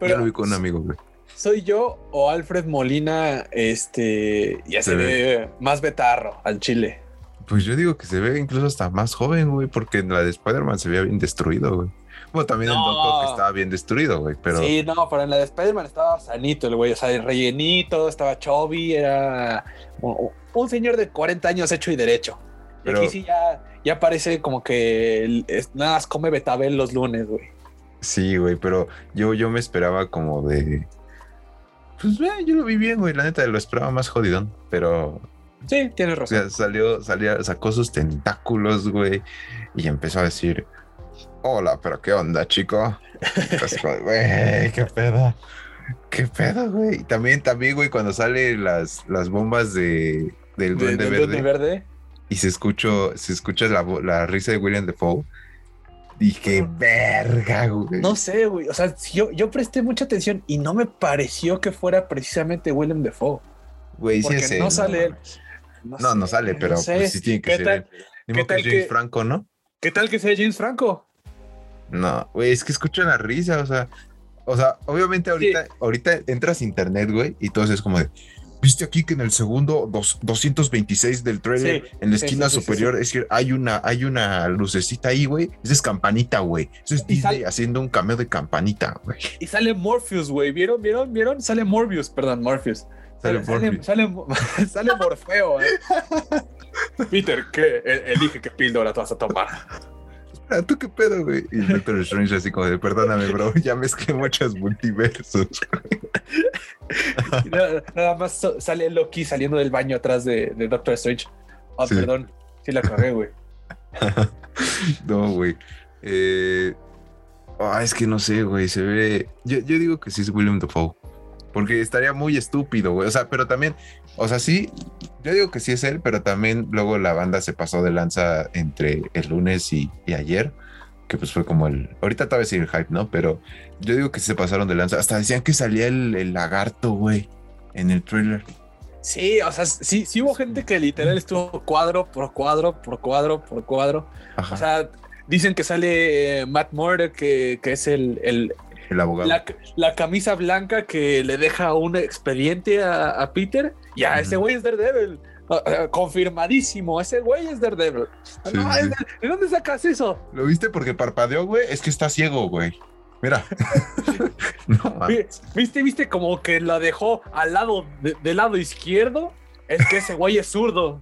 Pero, ya lo vi con un amigo, güey. ¿Soy yo o Alfred Molina, este, ya se, ve más betarro al chile? Pues yo digo que se ve incluso hasta más joven, güey, porque en la de Spider-Man se veía bien destruido, güey. Bueno, también el Doctor que estaba bien destruido, güey, pero... Sí, no, pero en la de Spider-Man estaba sanito el güey, o sea, rellenito, estaba chubby, era un, señor de 40 años hecho y derecho. Y aquí sí ya, ya parece como que nada más come betabel los lunes, güey. Sí, güey, pero yo, yo me esperaba como de... Pues, güey, yo lo vi bien, güey, la neta, lo esperaba más jodidón, pero Sí, tienes razón. O sea, salió, salió, sacó sus tentáculos, güey, y empezó a decir, hola, pero qué onda, chico. Güey, qué pedo. Qué pedo, güey. Y también, también, güey, cuando salen las, las bombas de, del Duende, verde, verde, Y se escuchó, se escucha la, la risa de William Defoe. Dije, verga, güey. No sé, güey. O sea, yo, yo presté mucha atención y no me pareció que fuera precisamente William Defoe. Güey, sí, no sale. No, no, sale, pero pues sí tiene que ser. ¿Qué tal que James Franco, ¿no? ¿Qué tal que sea James Franco? No, güey, es que escucho la risa, o sea, o sea, obviamente ahorita, ahorita entras a internet, güey, y todo es como de, viste aquí que en el segundo 226 del trailer, en la esquina superior, es decir, hay una, hay una lucecita ahí, güey. Esa es campanita, güey. Eso es Disney haciendo un cameo de campanita, güey. Y sale Morpheus, güey. ¿Vieron? ¿Vieron? ¿Vieron? Sale Morbius, perdón, Morpheus. Sale, sale, Morfeo, eh. Peter, ¿qué? E, elige qué píldora te vas a tomar. ¿tú qué pedo, güey? Y Doctor Strange así como de, perdóname, bro, ya mezclé muchos multiversos. nada, más sale Loki saliendo del baño atrás de, Doctor Strange. Ah, perdón, sí la cagué, güey. no, güey. Eh... Ah, es que no sé, güey, se ve... Yo, yo digo que sí es William Dafoe. Porque estaría muy estúpido, güey. O sea, pero también, o sea, sí, yo digo que sí es él, pero también luego la banda se pasó de lanza entre el lunes y, ayer, que pues fue como el. Ahorita tal vez el hype, ¿no? Pero yo digo que se pasaron de lanza. Hasta decían que salía el, lagarto, güey, en el trailer. Sí, o sea, sí, sí hubo gente que literal estuvo cuadro por cuadro, por cuadro, por cuadro. O sea, dicen que sale Matt Moore, que, que es el, el, el abogado. La, camisa blanca que le deja un expediente a, Peter. Ya, ese güey es Daredevil. Ah, ah, confirmadísimo, ese güey es Daredevil. ¿De dónde sacas eso? ¿Lo viste porque parpadeó, güey? Es que está ciego, güey. Mira. ¿Viste, viste como que la dejó al lado, del lado izquierdo? Es que ese güey es zurdo.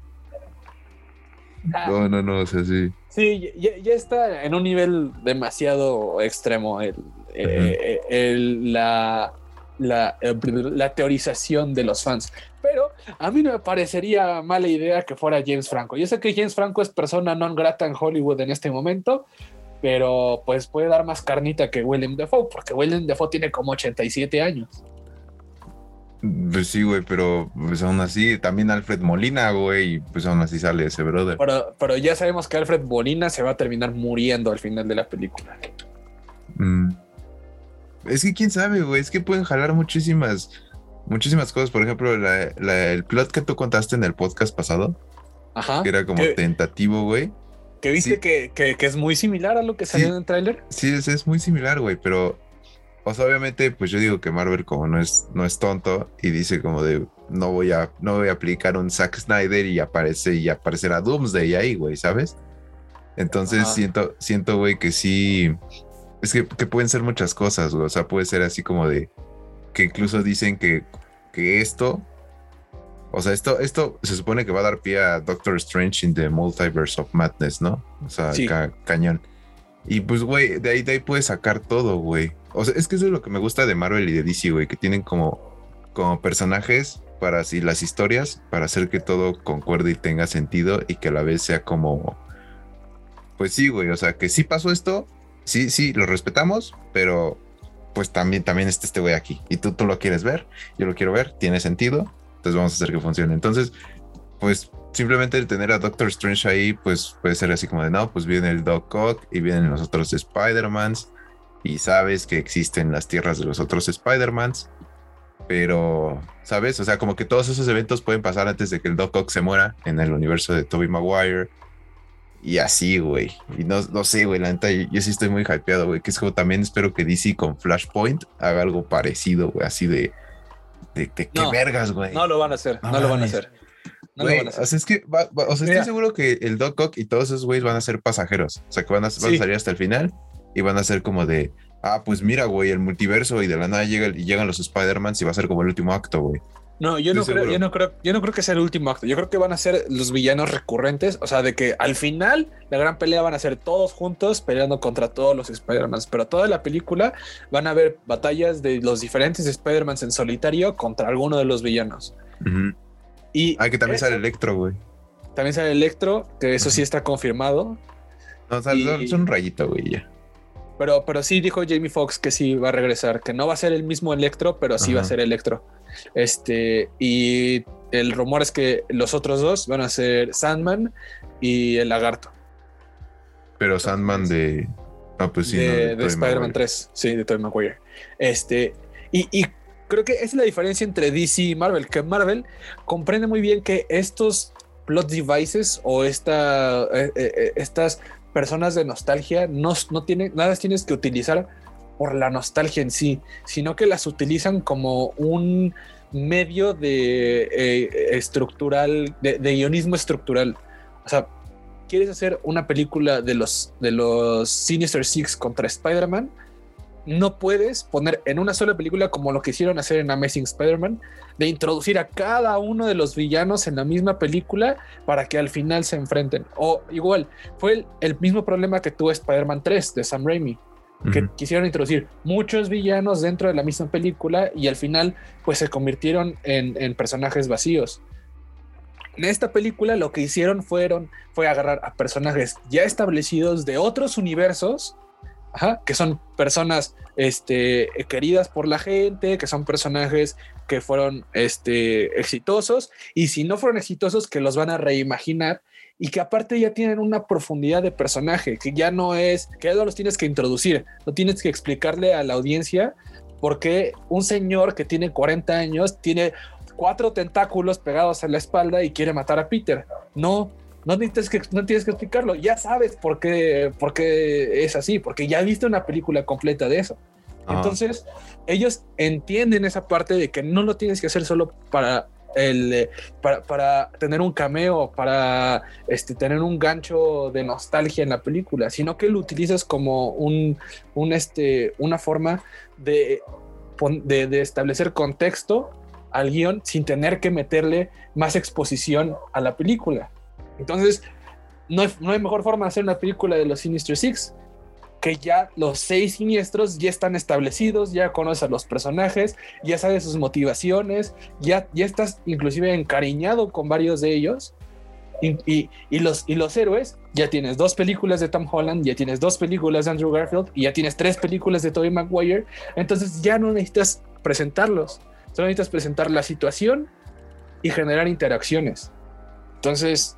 No, no, no, o sea, sí. Sí, ya, está en un nivel demasiado extremo el, eh, la, la, eh, la, teorización de los fans. Pero a mí no me parecería mala idea que fuera James Franco. Yo sé que James Franco es persona non grata en Hollywood en este momento, pero pues puede dar más carnita que William Defoe, porque William Defoe tiene como 87 años. Pues sí, güey, pero pues aún así, también Alfred Molina, güey, pues aún así sale ese brother. Pero, pero ya sabemos que Alfred Molina se va a terminar muriendo al final de la película. Mm. Es que quién sabe, güey, es que pueden jalar muchísimas, muchísimas cosas. Por ejemplo, el plot que tú contaste en el podcast pasado, Ajá, que era como tentativo, güey. Que viste que, es muy similar a lo que salió en el tráiler. Sí, es, es muy similar, güey, pero o sea, obviamente, pues yo digo que Marvel como no es, no es tonto y dice como de no voy a, no voy a aplicar un Zack Snyder y aparece y aparecerá Doomsday ahí, güey, ¿sabes? Entonces siento, siento, güey, que sí, es que, pueden ser muchas cosas, güey. O sea, puede ser así como de que incluso dicen que, que esto, o sea, esto, esto se supone que va a dar pie a Doctor Strange in the Multiverse of Madness, ¿no? O sea, cañón. Y pues, güey, de ahí, de ahí puedes sacar todo, güey. O sea, es que eso es lo que me gusta de Marvel y de DC, güey, que tienen como, como personajes para así las historias, para hacer que todo concuerde y tenga sentido y que a la vez sea como, pues sí, güey, o sea, que sí pasó esto, sí, sí, lo respetamos, pero pues también, también está este güey aquí y tú, tú lo quieres ver, yo lo quiero ver, tiene sentido, entonces vamos a hacer que funcione. Entonces, pues simplemente tener a Doctor Strange ahí, pues puede ser así como de no, pues viene el Doc Ock y vienen los otros Spider-Mans y sabes que existen las tierras de los otros Spider-Mans, pero, ¿sabes? O sea, como que todos esos eventos pueden pasar antes de que el Doc Ock se muera en el universo de Tobey Maguire. Y así, güey. Y no, no sé, güey, la neta, yo, sí estoy muy hypeado, güey. Que es como también espero que DC con Flashpoint haga algo parecido, güey, así de. De, qué vergas, güey. No lo van a hacer, no, lo van a hacer. No lo van a hacer. O sea, es que, o sea, estoy seguro que el Doc Ock y todos esos güeyes van a ser pasajeros. O sea, que van a, van a salir hasta el final y van a ser como de, ah, pues mira, güey, el multiverso y de la nada llega, y llegan los Spider-Man y va a ser como el último acto, güey. No, yo no, creo, yo no creo, yo no creo que sea el último acto. Yo creo que van a ser los villanos recurrentes. O sea, de que al final la gran pelea van a ser todos juntos peleando contra todos los Spider-Man. Pero toda la película van a haber batallas de los diferentes Spider-Man en solitario contra alguno de los villanos. Y hay que también sale Electro, güey. También sale Electro, que eso sí está confirmado. No, o sea, es un rayito, güey, ya. Pero, pero sí dijo Jamie Foxx que sí va a regresar, que no va a ser el mismo Electro, pero sí va a ser Electro. Este, y el rumor es que los otros dos van a ser Sandman y el Lagarto. Pero Sandman de. Ah, pues sí, de, de, Spider-Man 3, sí, de Tobey Maguire. Este, y, y creo que esa es la diferencia entre DC y Marvel, que Marvel comprende muy bien que estos plot devices o esta, eh, eh, eh, estas personas de nostalgia no, no tienen, nada tienes que utilizar por la nostalgia en sí, sino que las utilizan como un medio de eh, estructural, de, guionismo estructural. O sea, quieres hacer una película de los, de los Sinister Six contra Spider-Man, no puedes poner en una sola película como lo que hicieron hacer en Amazing Spider-Man, de introducir a cada uno de los villanos en la misma película para que al final se enfrenten. O igual, fue el, mismo problema que tuvo Spider-Man 3 de Sam Raimi, que quisieron introducir muchos villanos dentro de la misma película y al final pues se convirtieron en, en personajes vacíos. En esta película lo que hicieron fueron, fue agarrar a personajes ya establecidos de otros universos que son personas este, queridas por la gente, que son personajes que fueron este, exitosos, y si no fueron exitosos, que los van a reimaginar y que aparte ya tienen una profundidad de personaje, que ya no es, que ya no los tienes que introducir, no tienes que explicarle a la audiencia porque un señor que tiene 40 años tiene cuatro tentáculos pegados a la espalda y quiere matar a Peter. No, no, necesitas que, no tienes que explicarlo, ya sabes por qué, por qué es así, porque ya viste una película completa de eso. Entonces, ellos entienden esa parte de que no lo tienes que hacer solo para el, eh, para, para, tener un cameo, para este, tener un gancho de nostalgia en la película, sino que lo utilizas como un, un este, una forma de, de, de establecer contexto al guion sin tener que meterle más exposición a la película. Entonces, no hay, no hay mejor forma de hacer una película de los Sinister Six que ya los seis siniestros ya están establecidos, ya conoces a los personajes, ya sabes sus motivaciones, ya, ya estás inclusive encariñado con varios de ellos. Y, y, los, y los héroes, ya tienes dos películas de Tom Holland, ya tienes dos películas de Andrew Garfield y ya tienes tres películas de Tobey Maguire. Entonces ya no necesitas presentarlos, solo necesitas presentar la situación y generar interacciones. Entonces,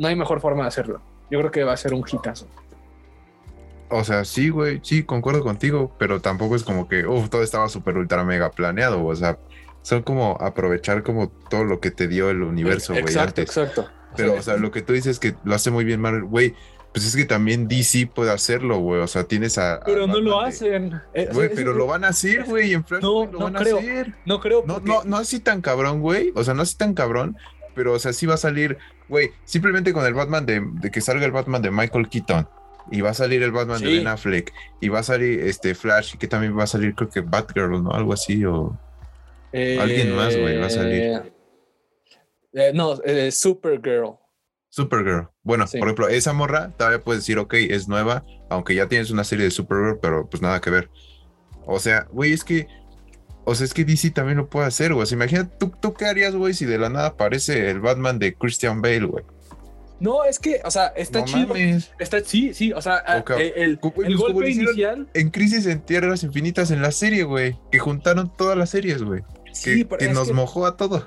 no hay mejor forma de hacerlo. Yo creo que va a ser un hitazo. O sea, sí, güey, sí, concuerdo contigo, pero tampoco es como que, uff, todo estaba súper ultra mega planeado, o sea, son como aprovechar como todo lo que te dio el universo, güey. Exacto, exacto. Pero, o sea, lo que tú dices que lo hace muy bien Marvel, güey, pues es que también DC puede hacerlo, güey. O sea, tienes a. Pero no lo hacen. Eh, güey, pero lo van a hacer, güey. En no, lo van a hacer. No creo. No, no, no así tan cabrón, güey. O sea, no así tan cabrón. Pero, o sea, sí va a salir, güey, simplemente con el Batman de, de que salga el Batman de Michael Keaton y va a salir el Batman de Ben Affleck y va a salir este Flash y que también va a salir creo que Batgirl no algo así o alguien más güey va a salir. Eh, eh, no eh, Supergirl. Supergirl. Bueno por ejemplo esa morra todavía puedes decir ok es nueva aunque ya tienes una serie de Supergirl pero pues nada que ver. O sea güey es que o sea, es que DC también lo puede hacer, güey. O sea, imagínate, ¿tú, ¿tú qué harías, güey, si de la nada aparece el Batman de Christian Bale, güey? No, es que, o sea, está chido. Está, sí, sí, o sea, eh, el, el, golpe inicial. En Crisis en Tierras Infinitas en la serie, güey. Que juntaron todas las series, güey. Sí, que, que nos mojó a todo.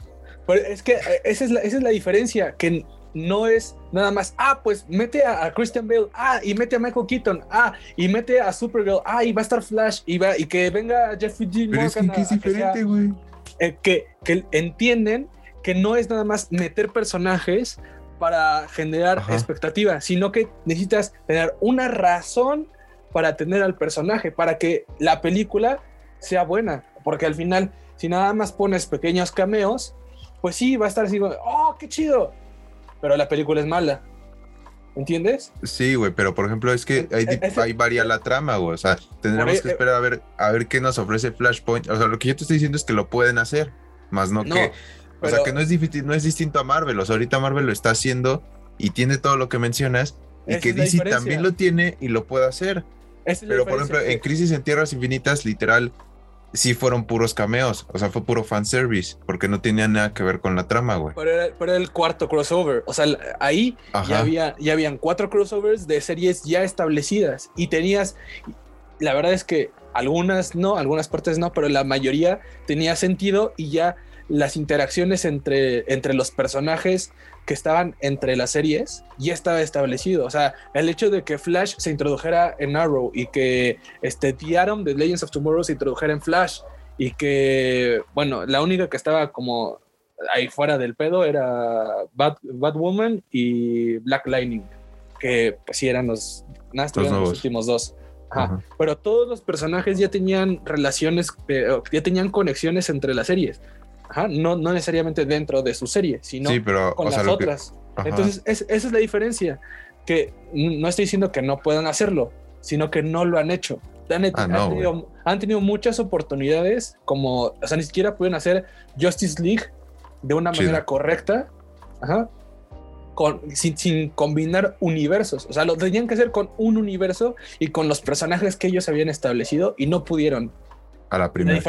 es que eh, esa es, la, esa es la diferencia, que no es nada más, ah, pues mete a, Christian Bale, ah, y mete a Michael Keaton, ah, y mete a Supergirl, ah, y va a estar Flash, y, va, y que venga Jeffrey Pero es que, es diferente, güey. Eh, que, que entienden que no es nada más meter personajes para generar expectativa, sino que necesitas tener una razón para tener al personaje, para que la película sea buena, porque al final, si nada más pones pequeños cameos, pues sí, va a estar así, oh, qué chido, pero la película es mala. ¿Entiendes? Sí, güey, pero por ejemplo es que ahí, ahí varía la trama, güey. O sea, tendremos que esperar a ver, a ver qué nos ofrece Flashpoint. O sea, lo que yo te estoy diciendo es que lo pueden hacer, más no, no que o sea, que no es, no es distinto a Marvel. O sea, ahorita Marvel lo está haciendo y tiene todo lo que mencionas y que DC también lo tiene y lo puede hacer. Pero, por ejemplo, en Crisis en Tierras Infinitas, literal, sí fueron puros cameos. O sea, fue puro fanservice, porque no tenía nada que ver con la trama, güey. Pero era, el cuarto crossover. O sea, ahí ya, había, ya habían cuatro crossovers de series ya establecidas y tenías. La verdad es que algunas no, algunas partes no, pero la mayoría tenía sentido y ya las interacciones entre, entre los personajes que estaban entre las series ya estaba establecido. O sea, el hecho de que Flash se introdujera en Arrow y que este The Atom de Legends of Tomorrow se introdujera en Flash y que, bueno, la única que estaba como ahí fuera del pedo era Bad, Batwoman y Black Lightning, que pues sí eran los, nada, los, últimos dos. Pero todos los personajes ya tenían relaciones, eh, ya tenían conexiones entre las series no, no necesariamente dentro de su serie, sino con las otras. Entonces, esa es la diferencia. Que no estoy diciendo que no puedan hacerlo, sino que no lo han hecho. Han, ah, tenido, muchas oportunidades, como, o sea, ni siquiera pueden hacer Justice League de una manera correcta, con, sin, combinar universos. O sea, lo tenían que hacer con un universo y con los personajes que ellos habían establecido y no pudieron. A la primera.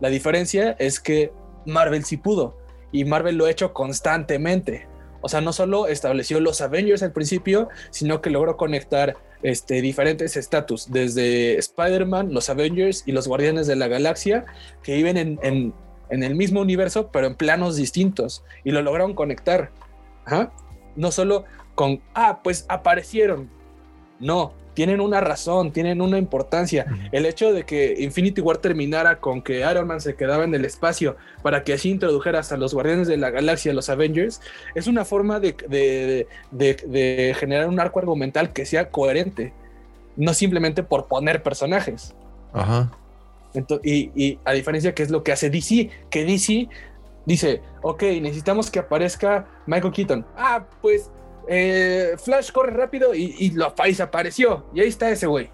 la diferencia es que Marvel sí pudo. Y Marvel lo ha hecho constantemente. O sea, no solo estableció los Avengers al principio, sino que logró conectar este, diferentes estatus, desde Spider-Man, los Avengers y los Guardianes de la Galaxia, que viven en, el mismo universo, pero en planos distintos. Y lo lograron conectar. No solo con, ah, pues aparecieron. No, tienen una razón, tienen una importancia. El hecho de que Infinity War terminara con que Iron Man se quedaba en el espacio para que así introdujera hasta los Guardianes de la Galaxia, los Avengers, es una forma de, de generar un arco argumental que sea coherente, no simplemente por poner personajes. Ajá y, a diferencia que es lo que hace DC, que DC dice, ok, necesitamos que aparezca Michael Keaton. Ah, pues eh, Flash corre rápido y, lo apareció. Y ahí está ese güey.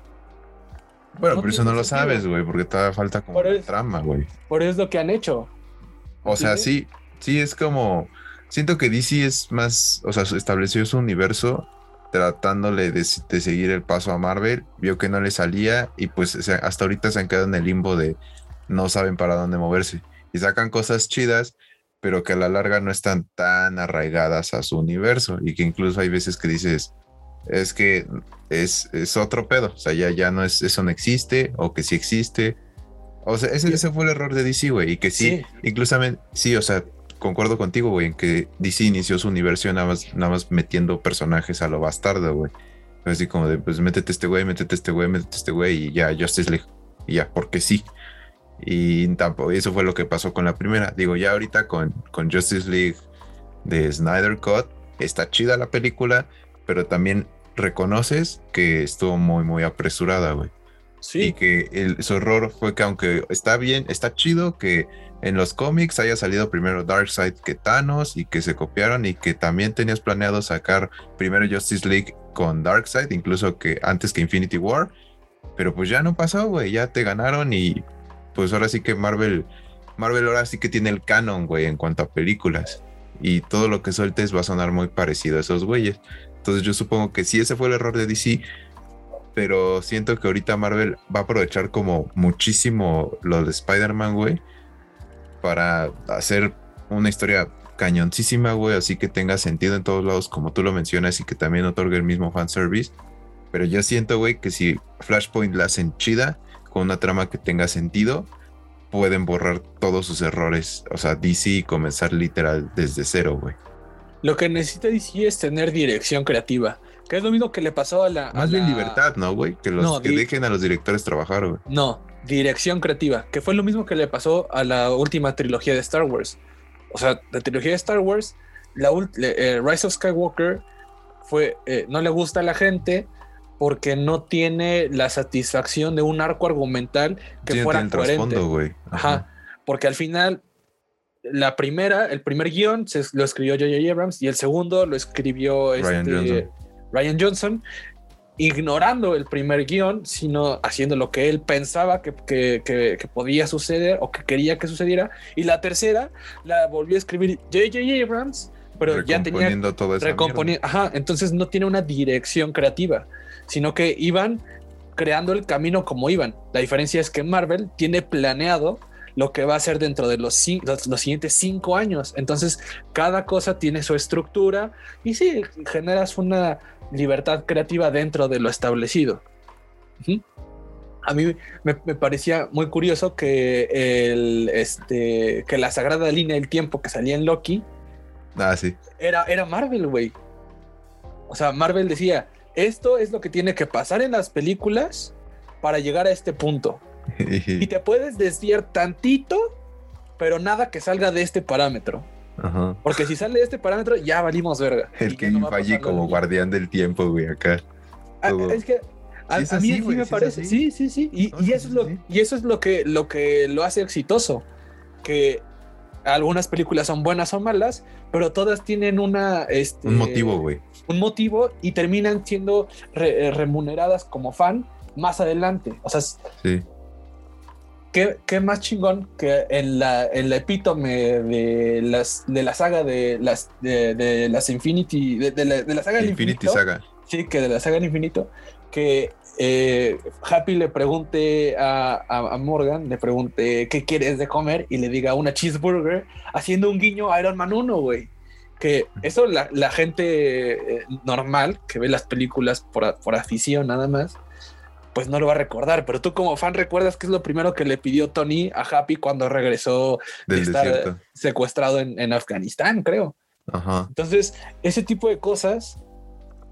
Bueno, pero eso no lo sabes, güey, porque todavía falta como trama, güey. Por eso es lo que han hecho. O sea, sí, sí, es como. Siento que DC es más. O sea, estableció su universo tratándole de, seguir el paso a Marvel, vio que no le salía y pues hasta ahorita se han quedado en el limbo de no saben para dónde moverse y sacan cosas chidas, pero que a la larga no están tan arraigadas a su universo y que incluso hay veces que dices, es que es, es otro pedo, o sea, ya, ya no es, eso no existe o que sí existe. O sea, ese, ese fue el error de DC, güey, y que sí, sí. incluso, sí, o sea, concuerdo contigo, güey, en que DC inició su universo nada más, nada más metiendo personajes a lo bastardo, güey. Así como de, pues métete este güey, métete este güey, métete este güey y ya, Justice League. Y ya, porque sí. Y tampoco, eso fue lo que pasó con la primera. Digo, ya ahorita con, con Justice League de Snyder Cut, está chida la película, pero también reconoces que estuvo muy, muy apresurada, güey. Sí. Y que el, su error fue que aunque está bien, está chido que en los cómics haya salido primero Darkseid que Thanos y que se copiaron y que también tenías planeado sacar primero Justice League con Darkseid, incluso que antes que Infinity War, pero pues ya no pasó, güey, ya te ganaron y pues ahora sí que Marvel, Marvel ahora sí que tiene el canon, güey, en cuanto a películas y todo lo que sueltes va a sonar muy parecido a esos güeyes. Entonces yo supongo que sí ese fue el error de DC, pero siento que ahorita Marvel va a aprovechar como muchísimo lo de Spider-Man, güey para hacer una historia cañoncísima, güey, así que tenga sentido en todos lados, como tú lo mencionas, y que también otorgue el mismo fanservice. Pero yo siento, güey, que si Flashpoint la hacen chida, con una trama que tenga sentido, pueden borrar todos sus errores. O sea, DC y comenzar literal desde cero, güey. Lo que necesita DC es tener dirección creativa. Que es lo mismo que le pasó a la. Más bien libertad, ¿no, güey? Que los que dejen a los directores trabajar, güey. No, dirección creativa, que fue lo mismo que le pasó a la última trilogía de Star Wars. O sea, la trilogía de Star Wars, la eh, Rise of Skywalker, fue, eh, no le gusta a la gente porque no tiene la satisfacción de un arco argumental que fuera coherente. Ajá. Porque al final, la primera, el primer guion se, lo escribió J.J. Abrams y el segundo lo escribió Ryan este, Johnson. Ryan Johnson ignorando el primer guion, sino haciendo lo que él pensaba que, podía suceder o que quería que sucediera. Y la tercera la volvió a escribir J.J. Abrams, pero ya tenía todo. Ajá, entonces no tiene una dirección creativa, sino que iban creando el camino como iban. La diferencia es que Marvel tiene planeado lo que va a ser dentro de los, los, siguientes cinco años. Entonces, cada cosa tiene su estructura y sí, generas una libertad creativa dentro de lo establecido. A mí me, parecía muy curioso que, el, este, que la sagrada línea del tiempo que salía en Loki ah, sí. era, era Marvel, güey. O sea, Marvel decía, esto es lo que tiene que pasar en las películas para llegar a este punto. y te puedes desviar tantito, pero nada que salga de este parámetro. Porque si sale de este parámetro, ya valimos verga. El que no allí como guardián del tiempo, güey, acá. Ah, es que a, mí sí me parece. Sí, sí, sí. Y, eso es lo, y eso es lo que, lo que lo hace exitoso. Que algunas películas son buenas o malas, pero todas tienen una. Este, un motivo, güey. Un motivo y terminan siendo remuneradas como fan más adelante. O sea, sí. ¿Qué, más chingón que en la, en la epítome de, las, de la saga de las, de, las Infinity, de, la, saga del Infinity Saga. Sí, que de la saga del infinito, que eh, Happy le pregunte a, Morgan, le pregunte qué quieres de comer y le diga una cheeseburger, haciendo un guiño a Iron Man 1, güey. Que eso la, la gente eh, normal que ve las películas por, por afición nada más, pues no lo va a recordar. Pero tú como fan recuerdas que es lo primero que le pidió Tony a Happy cuando regresó de estar secuestrado en, Afganistán, creo. Entonces, ese tipo de cosas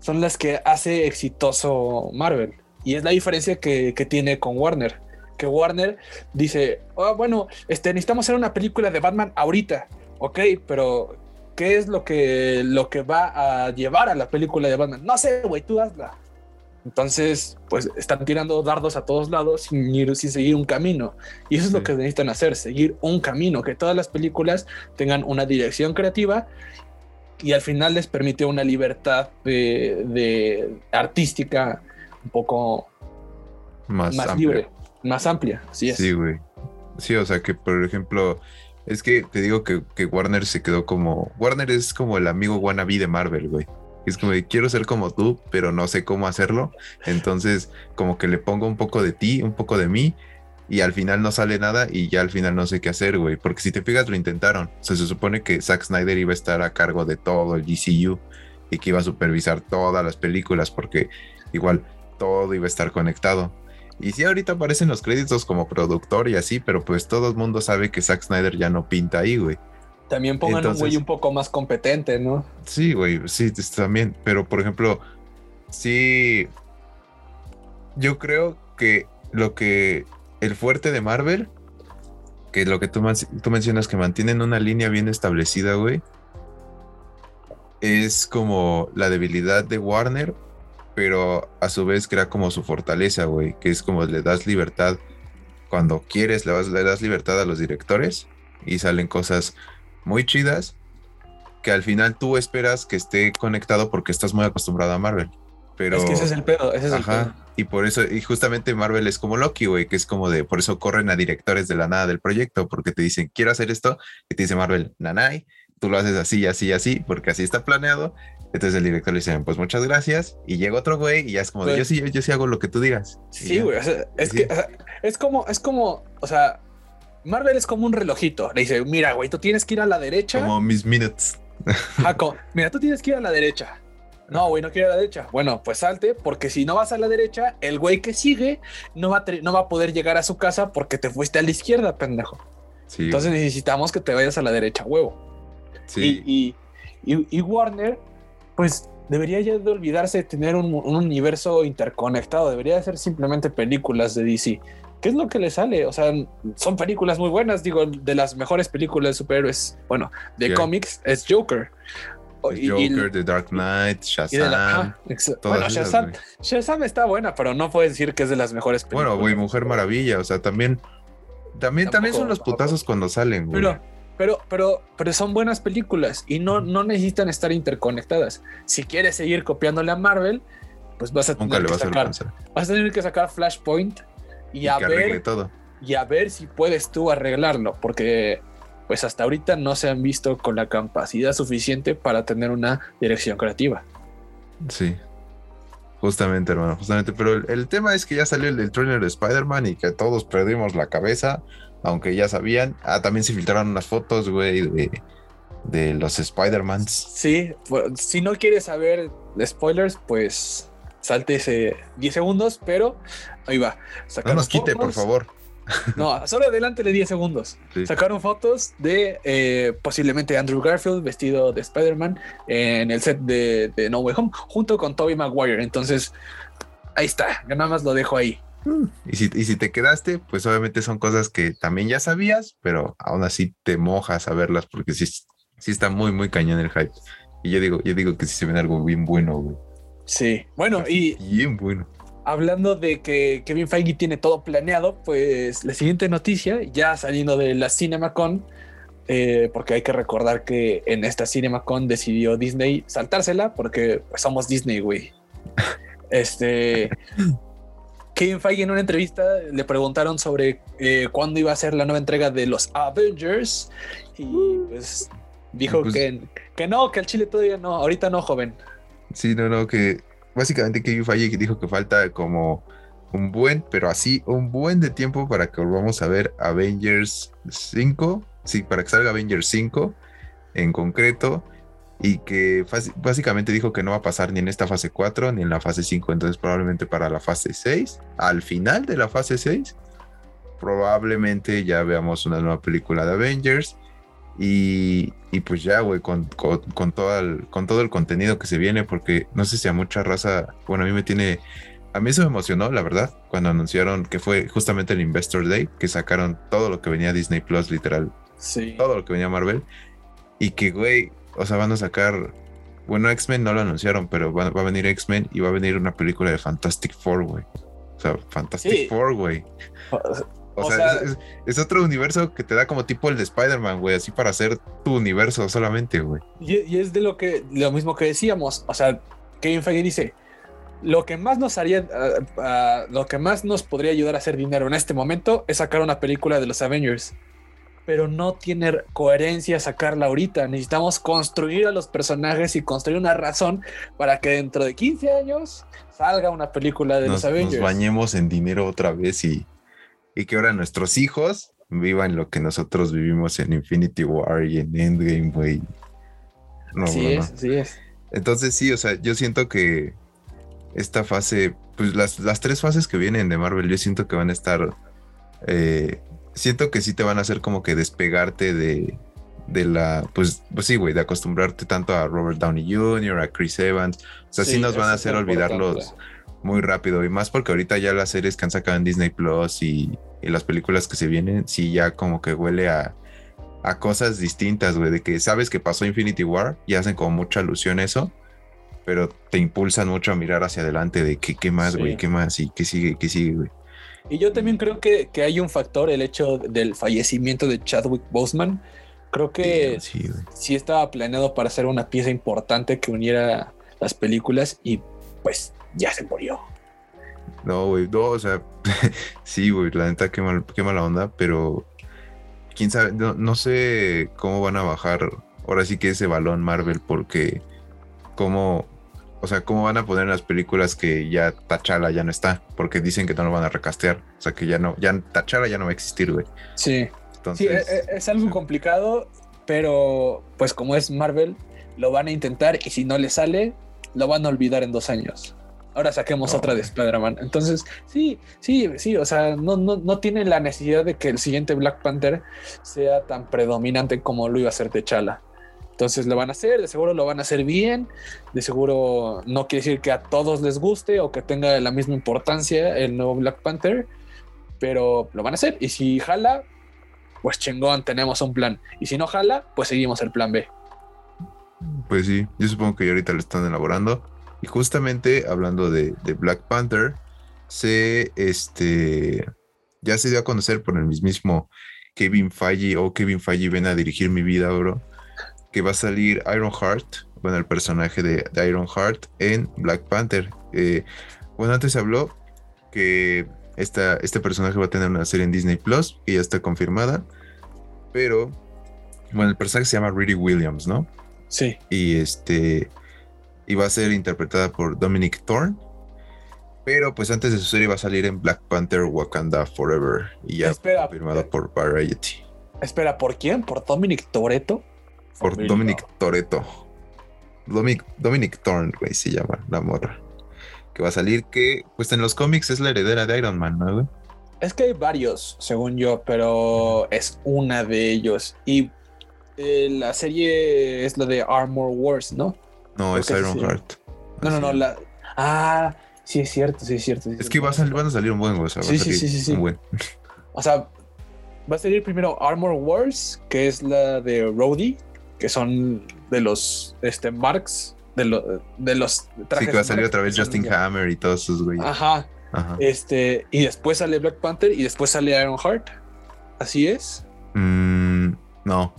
son las que hace exitoso Marvel. Y es la diferencia que, tiene con Warner. Que Warner dice, oh, bueno, este, necesitamos hacer una película de Batman ahorita. Ok, pero ¿qué es lo que, lo que va a llevar a la película de Batman? No sé, güey, tú hazla. Entonces, pues están tirando dardos a todos lados sin, ir, sin seguir un camino. Y eso es lo que necesitan hacer, seguir un camino, que todas las películas tengan una dirección creativa y al final les permite una libertad de, artística un poco más, libre, más amplia. Así es. Sí, güey. Sí, o sea que, por ejemplo, es que te digo que, que Warner se quedó como... Warner es como el amigo wannabe de Marvel, güey. Es como quiero ser como tú, pero no sé cómo hacerlo. Entonces, como que le pongo un poco de ti, un poco de mí, y al final no sale nada y ya al final no sé qué hacer, güey. Porque si te fijas, lo intentaron. O sea, se supone que Zack Snyder iba a estar a cargo de todo el GCU y que iba a supervisar todas las películas, porque igual todo iba a estar conectado. Y sí, ahorita aparecen los créditos como productor y así, pero pues todo el mundo sabe que Zack Snyder ya no pinta ahí, güey. También pongan un güey un poco más competente, ¿no? Sí, güey, sí, también. Pero por ejemplo, sí. Yo creo que lo que. El fuerte de Marvel, que lo que tú, tú mencionas que mantienen una línea bien establecida, güey. Es como la debilidad de Warner, pero a su vez crea como su fortaleza, güey. Que es como le das libertad cuando quieres, le das, le das libertad a los directores y salen cosas muy chidas que al final tú esperas que esté conectado porque estás muy acostumbrado a Marvel. Pero, es que ese es el pedo, ese es ajá, el pedo. Y por eso, y justamente Marvel es como Loki, güey, que es como de, por eso corren a directores de la nada del proyecto, porque te dicen, quiero hacer esto, y te dice Marvel, nanay, tú lo haces así, así, así, porque así está planeado. Entonces el director le dice, pues muchas gracias, y llega otro güey, y ya es como de, yo sí, yo, sí hago lo que tú digas. Sí, güey, es que, es como, es como, o sea, Marvel es como un relojito. Le dice, mira, güey, tú tienes que ir a la derecha. Como mis minutes. Jaco, mira, tú tienes que ir a la derecha. No, güey, no quiero ir a la derecha. Bueno, pues salte, porque si no vas a la derecha, el güey que sigue no va a, no va a poder llegar a su casa porque te fuiste a la izquierda, pendejo. Entonces necesitamos que te vayas a la derecha, huevo. Sí. Y, y, Warner, pues debería ya de olvidarse de tener un, un, universo interconectado. Debería de ser simplemente películas de DC. ¿qué es lo que le sale? O sea, son películas muy buenas, digo, de las mejores películas de superhéroes, bueno, de cómics es Joker. Joker, The Dark Knight, Shazam. bueno, Shazam, Shazam, está buena, pero no puedes decir que es de las mejores películas. Bueno, güey, Mujer Maravilla, o sea, también, también, también son los putazos cuando salen, güey. Pero, pero, pero, pero son buenas películas y no, no necesitan estar interconectadas. Si quieres seguir copiándole a Marvel, pues vas a tener que sacar, vas a tener que sacar Flashpoint y, a ver todo. y a ver si puedes tú arreglarlo, porque pues hasta ahorita no se han visto con la capacidad suficiente para tener una dirección creativa. Sí. Justamente, hermano, justamente. Pero el, tema es que ya salió el, trailer de Spider-Man y que todos perdimos la cabeza, aunque ya sabían. Ah, también se filtraron unas fotos, güey, de, de los Spider-Mans. Sí, si no quieres saber spoilers, pues salte ese 10 segundos, pero ahí va. no nos quite, por favor. No, solo adelante de 10 segundos. Sacaron fotos de eh, posiblemente Andrew Garfield vestido de Spider-Man en el set de, No Way Home junto con Tobey Maguire. Entonces, ahí está, nada más lo dejo ahí. Y si, y si te quedaste, pues obviamente son cosas que también ya sabías, pero aún así te mojas a verlas porque sí, sí está muy, muy cañón el hype. Y yo digo, yo digo que sí se ven algo bien bueno, güey. Sí, bueno, y. Bien bueno. Hablando de que Kevin Feige tiene todo planeado, pues la siguiente noticia, ya saliendo de la CinemaCon, eh, porque hay que recordar que en esta CinemaCon decidió Disney saltársela, porque pues, somos Disney, güey. este. Kevin Feige en una entrevista le preguntaron sobre eh, cuándo iba a ser la nueva entrega de los Avengers y pues dijo pues que, que no, que el Chile todavía no, ahorita no, joven. Sí, no, no, que básicamente Kevin Feige dijo que falta como un buen, pero así un buen de tiempo para que volvamos a ver Avengers 5, sí, para que salga Avengers 5 en concreto, y que básicamente dijo que no va a pasar ni en esta fase 4 ni en la fase 5, entonces probablemente para la fase 6, al final de la fase 6, probablemente ya veamos una nueva película de Avengers y, pues ya, güey, con, todo el, con todo el contenido que se viene, porque no sé si a mucha raza, bueno, a mí me tiene a mí eso me emocionó, la verdad, cuando anunciaron que fue justamente el Investor Day, que sacaron todo lo que venía Disney Plus, literal. Sí. Todo lo que venía Marvel. Y que, güey, o sea, van a sacar. Bueno, X-Men no lo anunciaron, pero va, a venir X-Men y va a venir una película de Fantastic Four, güey. O sea, Fantastic Four, güey. O, sea, es, otro universo que te da como tipo el de Spider-Man, güey, así para hacer tu universo solamente, güey. Y, y, es de lo que, lo mismo que decíamos. O sea, Kevin Feige dice: lo que más nos haría, lo que más nos podría ayudar a hacer dinero en este momento es sacar una película de los Avengers. Pero no tiene coherencia sacarla ahorita. Necesitamos construir a los personajes y construir una razón para que dentro de 15 años salga una película de los Avengers. Nos bañemos en dinero otra vez y, y que ahora nuestros hijos vivan lo que nosotros vivimos en Infinity War y en Endgame, güey. No, sí es, sí es. Entonces sí, o sea, yo siento que esta fase, pues las, las, tres fases que vienen de Marvel, yo siento que van a estar, eh, siento que sí te van a hacer como que despegarte de, de la, pues, pues sí, güey, de acostumbrarte tanto a Robert Downey Jr., a Chris Evans, o sea, sí, nos van a hacer olvidarlos muy rápido y más porque ahorita ya las series que han sacado en Disney Plus y, y las películas que se vienen, sí ya como que huele a, a cosas distintas, güey, de que sabes que pasó Infinity War y hacen como mucha alusión a eso pero te impulsan mucho a mirar hacia adelante de qué, qué más, güey, qué más y qué sigue, qué sigue, güey. Y yo también creo que, que, hay un factor, el hecho del fallecimiento de Chadwick Boseman. Creo que sí, sí, estaba planeado para ser una pieza importante que uniera las películas y pues ya se murió. No, güey, no, o sea, sí, güey, la neta, qué, mal, qué mala onda, pero quién sabe, no, no sé cómo van a bajar ahora sí que ese balón Marvel, porque como o sea, ¿cómo van a poner en las películas que ya Tachala ya no está? Porque dicen que no lo van a recastear. O sea, que ya no, ya Tachala ya no va a existir, güey. Sí. Entonces, sí, e, e, es, algo complicado, pero pues como es Marvel, lo van a intentar y si no le sale, lo van a olvidar en dos años. Ahora saquemos otra de Spider-Man. Entonces, sí, sí, sí, o sea, no, no, no tienen la necesidad de que el siguiente Black Panther sea tan predominante como lo iba a ser T'Challa. Entonces lo van a hacer, de seguro lo van a hacer bien, de seguro no quiere decir que a todos les guste o que tenga la misma importancia el nuevo Black Panther, pero lo van a hacer. Y si jala, pues chingón, tenemos un plan. Y si no jala, pues seguimos el plan B. Pues sí, yo supongo que ya ahorita lo están elaborando. Y justamente hablando de, Black Panther, se este ya se dio a conocer por el mismísimo Kevin Feige o Kevin Feige ven a dirigir mi vida, bro que va a salir Iron Heart, bueno, el personaje de, Iron Heart en Black Panther. Eh, bueno, antes se habló que esta, este personaje va a tener una serie en Disney Plus y ya está confirmada, pero bueno, el personaje se llama Riri Williams, ¿no? Sí. Y este y va a ser interpretada por Dominic Thorne. Pero pues antes de su serie va a salir en Black Panther Wakanda Forever y ya confirmado eh, por Variety. Espera, ¿por quién? ¿Por Dominic Toretto? Por Dominic Toreto. Dominic, Dominic Thorne, güey, se llama la morra. Que va a salir que, pues en los cómics es la heredera de Iron Man, ¿no, güey? Es que hay varios, según yo, pero es una de ellos. Y eh, la serie es la de Armor Wars, ¿no? No, es Iron Heart. No, no, no, la... Ah, sí es cierto, sí es cierto. es que va a salir, van a salir un buen, o sea, sí, sí, sí, sí, un buen. O sea, va a salir primero Armor Wars, que es la de Rhodey, que son de los este, Marks, de, de los trajes. Sí, que va a salir otra vez Justin Hammer y todos sus güeyes. Ajá. Este, y después sale Black Panther y después sale Iron Heart. ¿Así es? Mm, no.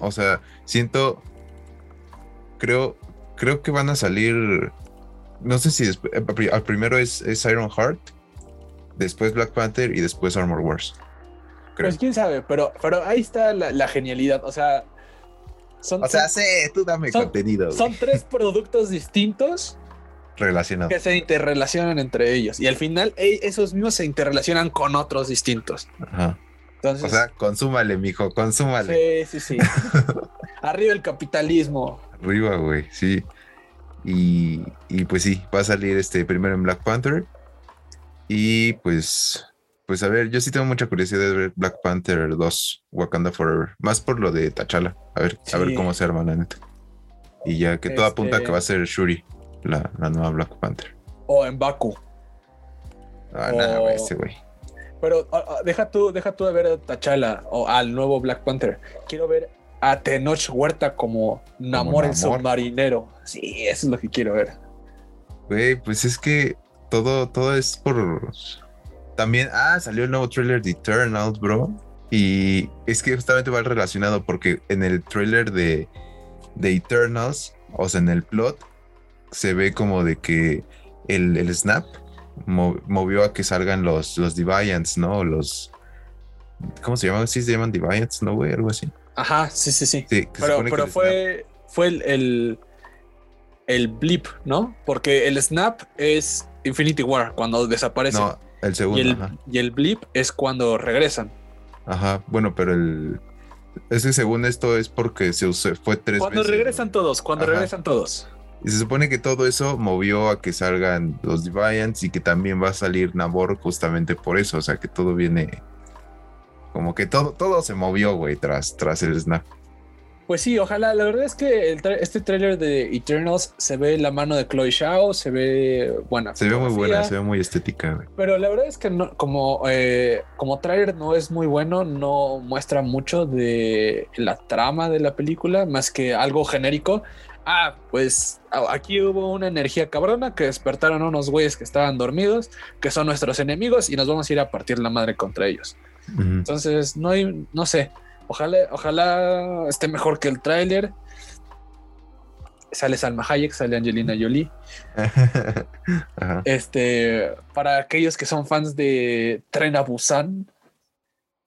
O sea, siento. Creo. Creo que van a salir. No sé si eh, al primero es, es Iron Heart. Después Black Panther y después Armor Wars. Pues quién sabe, pero, pero ahí está la, la genialidad. O sea, o sea, sí, tú dame contenido. Son tres productos distintos relacionados que se interrelacionan entre ellos y al final esos mismos se interrelacionan con otros distintos. Ajá. Entonces, o sea, consúmale, mijo, consúmale. Sí, sí, sí. Arriba el capitalismo. Arriba, güey, sí. Y, y pues sí, va a salir este primero en Black Panther. Y pues pues a ver, yo sí tengo mucha curiosidad de ver Black Panther 2, Wakanda Forever. Más por lo de T'Challa. A ver, a ver cómo se arma la neta. Y ya que todo apunta que va a ser Shuri, la, nueva Black Panther. O en Baku. Ah, nada, ese güey. Pero ah, ah, deja tú, deja tú de ver a T'Challa o al nuevo Black Panther. Quiero ver a Tenoch Huerta como Namor, el submarinero. Sí, eso es lo que quiero ver. Güey, pues es que todo, todo es por. También, ah, salió el nuevo trailer de Eternals, bro. Y es que justamente va relacionado porque en el trailer de, de Eternals, o sea, en el plot, se ve como de que el, el Snap movió a que salgan los, los Deviants, ¿no? Los. ¿Cómo se llaman? Sí, se llaman Deviants, ¿no, güey? Algo así. Ajá, sí, sí, sí. pero, pero fue, fue el, el, blip, ¿no? Porque el snap es Infinity War, cuando desaparece. No, el segundo. Y el, y el blip es cuando regresan. Ajá, bueno, pero el. Ese según esto es porque se fue tres cuando regresan todos, cuando regresan todos. Y se supone que todo eso movió a que salgan los Deviants y que también va a salir Nabor justamente por eso. O sea que todo viene. Como que todo, todo se movió, güey, tras, tras el snap. Pues sí, ojalá. La verdad es que este tráiler de Eternals se ve la mano de Chloe Shao, se ve buena. Se ve muy buena, se ve muy estética. Güey. Pero la verdad es que no, como, eh, como tráiler no es muy bueno, no muestra mucho de la trama de la película, más que algo genérico ah, pues aquí hubo una energía cabrona que despertaron unos güeyes que estaban dormidos, que son nuestros enemigos y nos vamos a ir a partir la madre contra ellos. Entonces, no hay, no sé, ojalá, ojalá esté mejor que el tráiler. Sale Salma Hayek, sale Angelina Jolie. Este, para aquellos que son fans de Tren a Busan.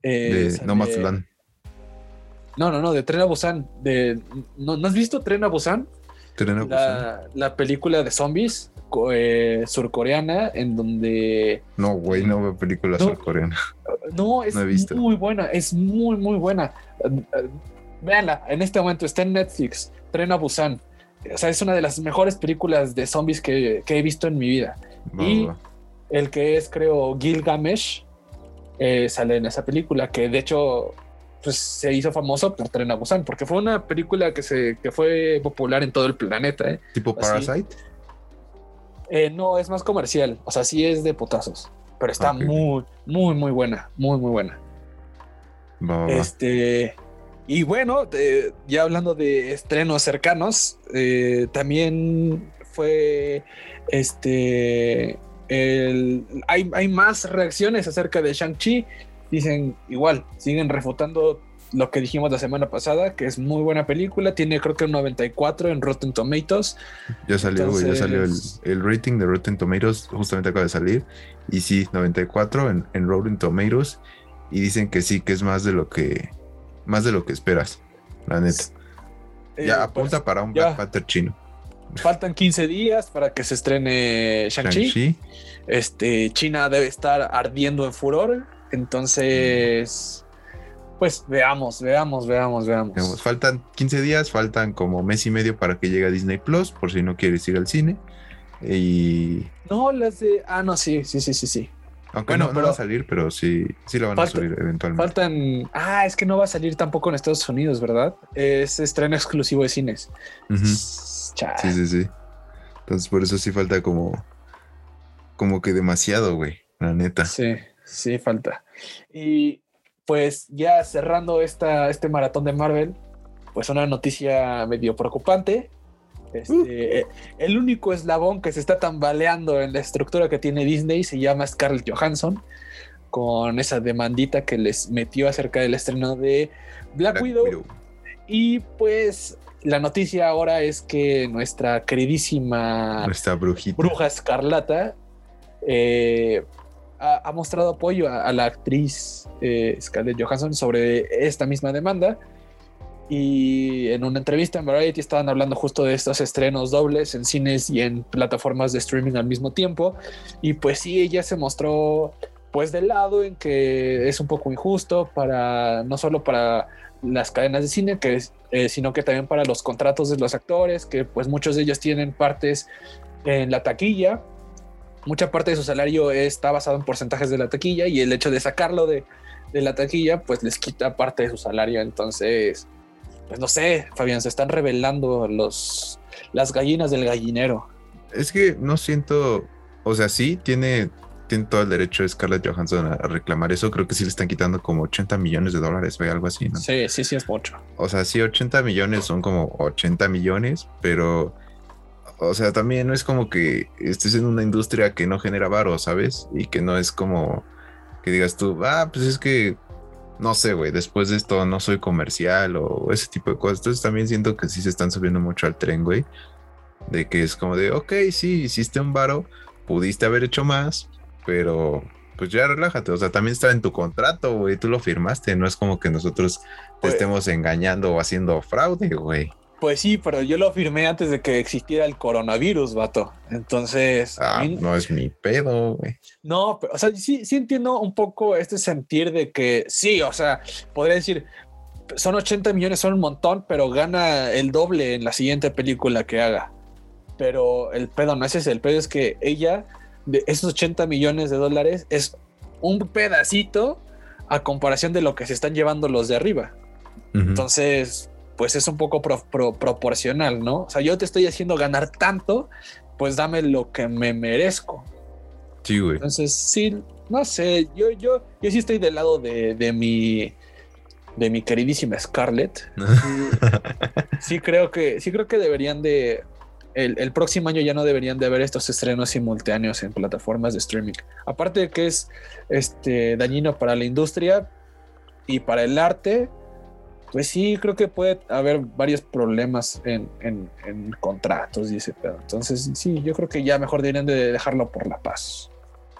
Eh, de No no, no, no, de Tren a Busan. De, ¿no, has visto Tren a Busan? Tren a Busan. La, película de zombies eh, surcoreana en donde... No, güey, no veo película surcoreana. No, es muy buena, es muy, muy buena. Véanla, en este momento está en Netflix, Tren a Busan. O sea, es una de las mejores películas de zombies que, he visto en mi vida. y el que es, creo, Gilgamesh, eh, sale en esa película, que de hecho pues se hizo famoso por Tren a Busan, porque fue una película que se que fue popular en todo el planeta. ¿eh? ¿Tipo Parasite? Eh, no, es más comercial, o sea, sí es de potazos, pero está muy, muy, muy buena, muy, muy buena. este, y bueno, ya hablando de estrenos cercanos, eh, también fue este. El, hay, hay más reacciones acerca de Shang-Chi dicen igual, siguen refutando lo que dijimos la semana pasada, que es muy buena película, tiene creo que un 94 en Rotten Tomatoes. Ya salió, ya salió el, rating de Rotten Tomatoes, justamente acaba de salir, y sí, 94 en, en Rotten Tomatoes, y dicen que sí, que es más de lo que, más de lo que esperas, la neta. ya eh, apunta pues, para un Black Panther chino. Faltan 15 días para que se estrene Shang-Chi. este, China debe estar ardiendo en furor entonces, pues veamos, veamos, veamos, veamos. Faltan 15 días, faltan como mes y medio para que llegue a Disney Plus, por si no quieres ir al cine. Y. No, las de. Ah, no, sí, sí, sí, sí, sí. Aunque no, va a salir, pero sí, sí lo van a subir eventualmente. Faltan. Ah, es que no va a salir tampoco en Estados Unidos, ¿verdad? Es estreno exclusivo de cines. Sí, sí, sí. Entonces, por eso sí falta como. Como que demasiado, güey. La neta. Sí. Sí, falta. Y pues ya cerrando esta, este maratón de Marvel, pues una noticia medio preocupante. Este, uh. eh, El único eslabón que se está tambaleando en la estructura que tiene Disney se llama Scarlett Johansson, con esa demandita que les metió acerca del estreno de Black, Widow. Y pues la noticia ahora es que nuestra queridísima nuestra brujita. bruja escarlata eh, ha, mostrado apoyo a, la actriz eh, Scarlett Johansson sobre esta misma demanda. Y en una entrevista en Variety estaban hablando justo de estos estrenos dobles en cines y en plataformas de streaming al mismo tiempo. Y pues sí, ella se mostró pues del lado en que es un poco injusto para no solo para las cadenas de cine, que, eh, sino que también para los contratos de los actores, que pues muchos de ellos tienen partes en la taquilla mucha parte de su salario está basado en porcentajes de la taquilla y el hecho de sacarlo de, la taquilla, pues les quita parte de su salario. Entonces, pues no sé, Fabián, se están revelando los, las gallinas del gallinero. Es que no siento, o sea, sí tiene tiene todo el derecho de Scarlett Johansson a reclamar eso. Creo que sí le están quitando como 80 millones de dólares o algo así, ¿no? Sí, sí, sí, es mucho. O sea, sí, 80 millones son como 80 millones, pero, o sea, también no es como que estés en una industria que no genera varo, ¿sabes? Y que no es como que digas tú, ah, pues es que, no sé, güey, después de esto no soy comercial o ese tipo de cosas. Entonces también siento que sí se están subiendo mucho al tren, güey. De que es como de, ok, sí, hiciste un varo, pudiste haber hecho más, pero pues ya relájate, o sea, también está en tu contrato, güey, tú lo firmaste, no es como que nosotros te pues estemos engañando o haciendo fraude, güey. Pues sí, pero yo lo firmé antes de que existiera el coronavirus, vato. Entonces. Ah, no es mi pedo, güey. No, pero, o sea, sí, sí entiendo un poco este sentir de que sí, o sea, podría decir, son 80 millones, son un montón, pero gana el doble en la siguiente película que haga. Pero el pedo no es ese, el pedo es que ella de esos 80 millones de dólares es un pedacito a comparación de lo que se están llevando los de arriba. Entonces, pues es un poco proporcional, ¿no? O sea, yo te estoy haciendo ganar tanto, pues dame lo que me merezco. Sí, güey. Entonces, sí, no sé, yo, yo, yo sí estoy del lado de, de mi de mi queridísima Scarlett. sí, creo que sí creo que deberían de el, próximo año ya no deberían de haber estos estrenos simultáneos en plataformas de streaming. Aparte de que es este, dañino para la industria y para el arte, pues sí, creo que puede haber varios problemas en, contratos y ese pedo. Entonces, sí, yo creo que ya mejor deberían de dejarlo por la paz.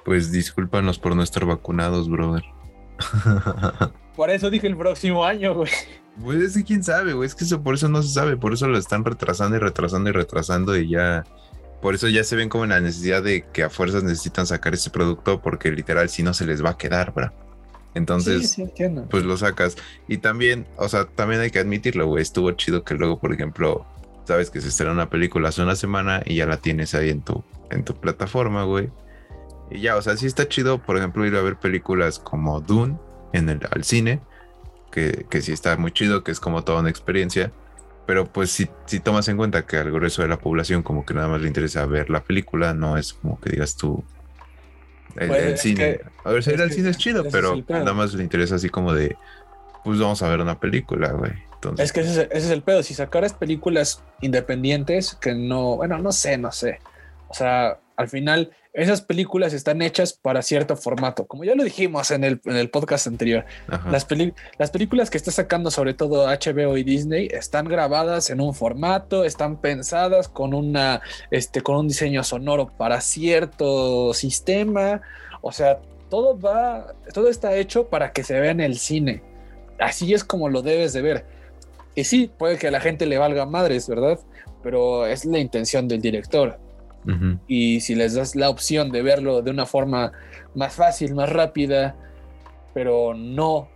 Pues discúlpanos por no estar vacunados, brother. Por eso dije el próximo año, güey. Pues es que quién sabe, güey. Es que eso, por eso no se sabe. Por eso lo están retrasando y retrasando y retrasando y ya. Por eso ya se ven como en la necesidad de que a fuerzas necesitan sacar ese producto porque literal si no se les va a quedar, bro. Entonces, pues lo sacas. Y también, o sea, también hay que admitirlo, güey. Estuvo chido que luego, por ejemplo, sabes que se estrena una película hace una semana y ya la tienes ahí en tu, en tu plataforma, güey. Y ya, o sea, sí está chido, por ejemplo, ir a ver películas como Dune en el, al cine que, sí está muy chido, que es como toda una experiencia. Pero pues si, si tomas en cuenta que al grueso de la población como que nada más le interesa ver la película, no es como que digas tú el, pues, cine. a ver, si ir al cine es chido, pero nada más le interesa así como de, pues vamos a ver una película, güey. Entonces, es que ese es, ese es el pedo. Si sacaras películas independientes que no, bueno, no sé, no sé. O sea, al final esas películas están hechas para cierto formato. Como ya lo dijimos en el, podcast anterior, las, las, películas que está sacando sobre todo HBO y Disney están grabadas en un formato, están pensadas con, una, este, con un diseño sonoro para cierto sistema. O sea, todo va, todo está hecho para que se vea en el cine. Así es como lo debes de ver. Y sí, puede que a la gente le valga madres, ¿verdad? Pero es la intención del director y si les das la opción de verlo de una forma más fácil, más rápida, pero no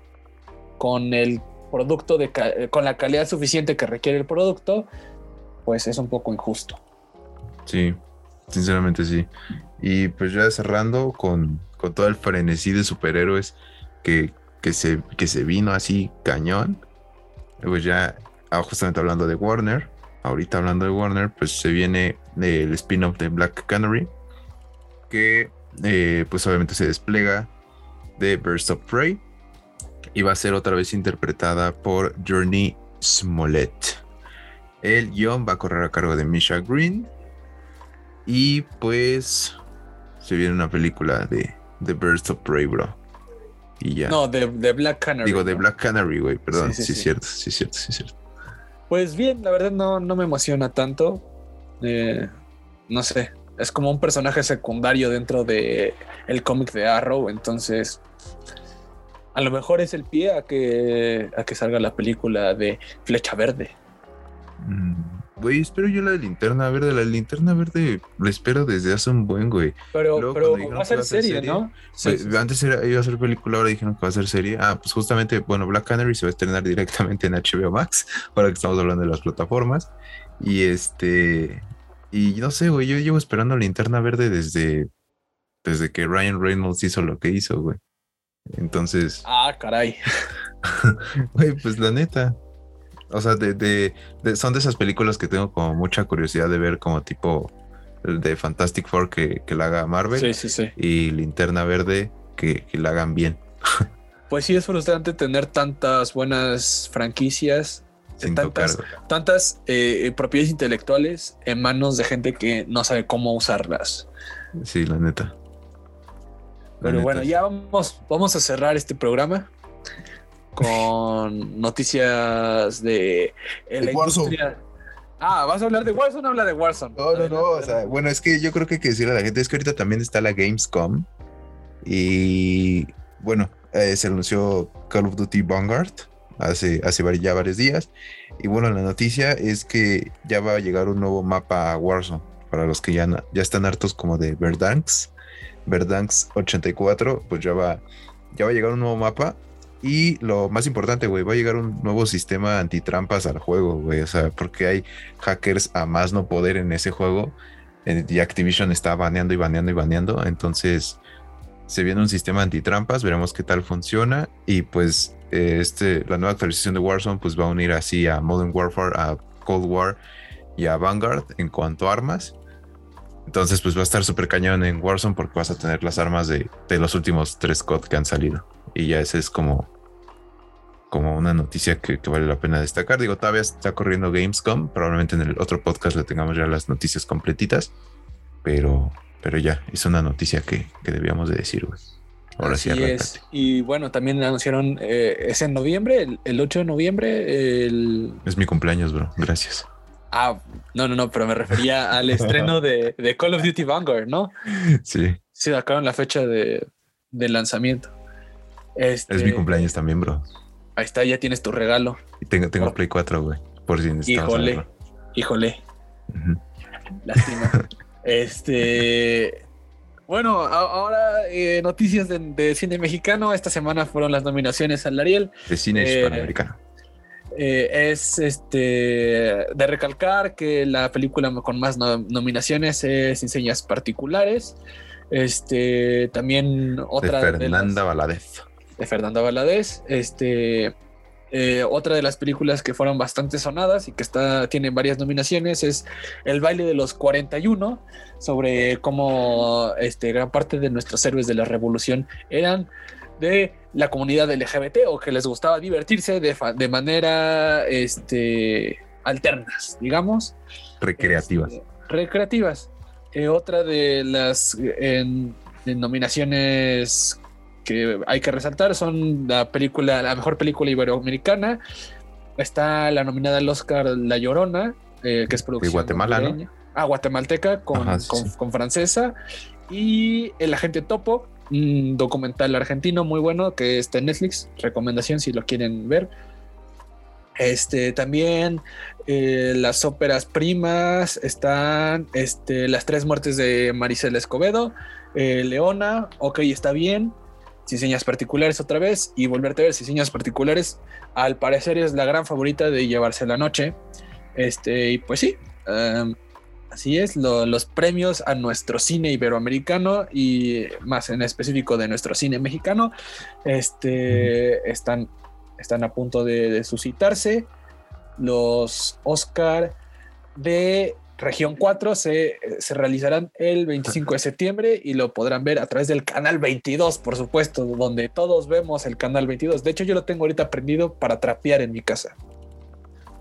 con el producto de con la calidad suficiente que requiere el producto, pues es un poco injusto. Sí, sinceramente sí. Y pues ya cerrando con, con todo el frenesí de superhéroes que, que, se, que se vino así cañón, pues ya ah, justamente hablando de Warner, ahorita hablando de Warner, pues se viene el spin-off de Black Canary, que eh, pues obviamente se despliega de Burst of Prey y va a ser otra vez interpretada por Journey Smollett. El guion va a correr a cargo de Misha Green y pues se viene una película de The Burst of Prey, bro. Y ya. No, de, Black Canary. Digo, de Black Canary, güey, perdón. Sí, sí, sí, cierto, sí, cierto, sí, cierto. Pues bien, la verdad no, no me emociona tanto. Eh, no sé, es como un personaje secundario dentro de el cómic de Arrow, entonces a lo mejor es el pie a que, a que salga la película de Flecha Verde. Mm. Güey, espero yo la de linterna verde. La linterna verde la espero desde hace un buen, güey. Pero, pero va a ser serie, ¿no? antes era, iba a ser película, ahora dijeron que va a ser serie. Ah, pues justamente, bueno, Black Canary se va a estrenar directamente en HBO Max, ahora que estamos hablando de las plataformas. Y este. Y no sé, güey, yo llevo esperando linterna verde desde, desde que Ryan Reynolds hizo lo que hizo, güey. Entonces. Ah, caray. Güey, pues la neta. O sea, de, de, son de esas películas que tengo como mucha curiosidad de ver como tipo el de Fantastic Four que, que la haga Marvel. Sí, sí, sí. Y Linterna Verde que, que la hagan bien. Pues sí, es frustrante tener tantas buenas franquicias, tantas, tantas eh, propiedades intelectuales en manos de gente que no sabe cómo usarlas. Sí, la neta. Pero bueno, ya vamos, vamos a cerrar este programa con noticias de la Warzone. Ah, ¿vas a hablar de Warzone o habla de Warzone? No, no, no. O sea, bueno, es que yo creo que hay que decirle a la gente es que ahorita también está la Gamescom. Y bueno, eh, se anunció Call of Duty Vanguard hace, hace ya varios días. Y bueno, la noticia es que ya va a llegar un nuevo mapa a Warzone. Para los que ya, ya están hartos como de Verdansk. Verdansk 84, pues ya va, ya va a llegar un nuevo mapa. Y lo más importante, güey, va a llegar un nuevo sistema antitrampas al juego, güey. O sea, porque hay hackers a más no poder en ese juego. Eh, y Activision está baneando y baneando y baneando. Entonces, se viene un sistema antitrampas, veremos qué tal funciona y pues eh, este, la nueva actualización de Warzone pues va a unir así a Modern Warfare, a Cold War y a Vanguard en cuanto a armas. Entonces pues va a estar súper cañón en Warzone porque vas a tener las armas de, los últimos tres COD que han salido. Y ya ese es como, como una noticia que, que, vale la pena destacar. Digo, todavía está corriendo Gamescom, probablemente en el otro podcast le tengamos ya las noticias completitas, pero pero ya, es una noticia que, debíamos de decir, güey. Ahora sí, es. Y bueno, también anunciaron, eh, es en noviembre, el, 8 de noviembre. El... Es mi cumpleaños, bro. Gracias. Ah, no, no, no, pero me refería al estreno de, Call of Duty Vanguard, ¿no? Sí. Sí, en la fecha de, lanzamiento. Este... Es mi cumpleaños también, bro. Ahí está, ya tienes tu regalo. Y tengo, tengo Play 4, güey. Por si necesitas. Híjole, híjole. Lástima. Este. Bueno, ahora eh, noticias de, cine mexicano. Esta semana fueron las nominaciones al Ariel. De cine eh, hispanoamericano. Eh, es este de recalcar que la película con más nominaciones es Enseñas Particulares. Este también otra de Fernanda Valadez. De Fernanda Valadez. Este eh, otra de las películas que fueron bastante sonadas y que está, tiene varias nominaciones es El baile de los 41, sobre cómo este, gran parte de nuestros héroes de la revolución eran de la comunidad LGBT o que les gustaba divertirse de, de manera este, alternas, digamos. Recreativas. Este, recreativas. Eh, otra de las nominaciones que hay que resaltar son la película, la mejor película iberoamericana. Está la nominada al Oscar La Llorona, eh, que es producción. De Guatemala, Ah, guatemalteca con, con, francesa. Y El Agente Topo, un documental argentino muy bueno que está en Netflix. Recomendación si lo quieren ver. Este también eh, las óperas primas están este, Las tres muertes de Maricela Escobedo, eh, Leona, ok, está bien, Ciseñas particulares otra vez y volverte a ver Ciseñas particulares. Al parecer es la gran favorita de llevarse la noche. Este, y pues sí, em, así es, los premios a nuestro cine iberoamericano y más en específico de nuestro cine mexicano, este, están, están a punto de, de suscitarse. Los Oscar de Región 4 se, se, realizarán el 25 de septiembre y lo podrán ver a través del canal 22, por supuesto, donde todos vemos el canal 22. De hecho, yo lo tengo ahorita prendido para trapear en mi casa.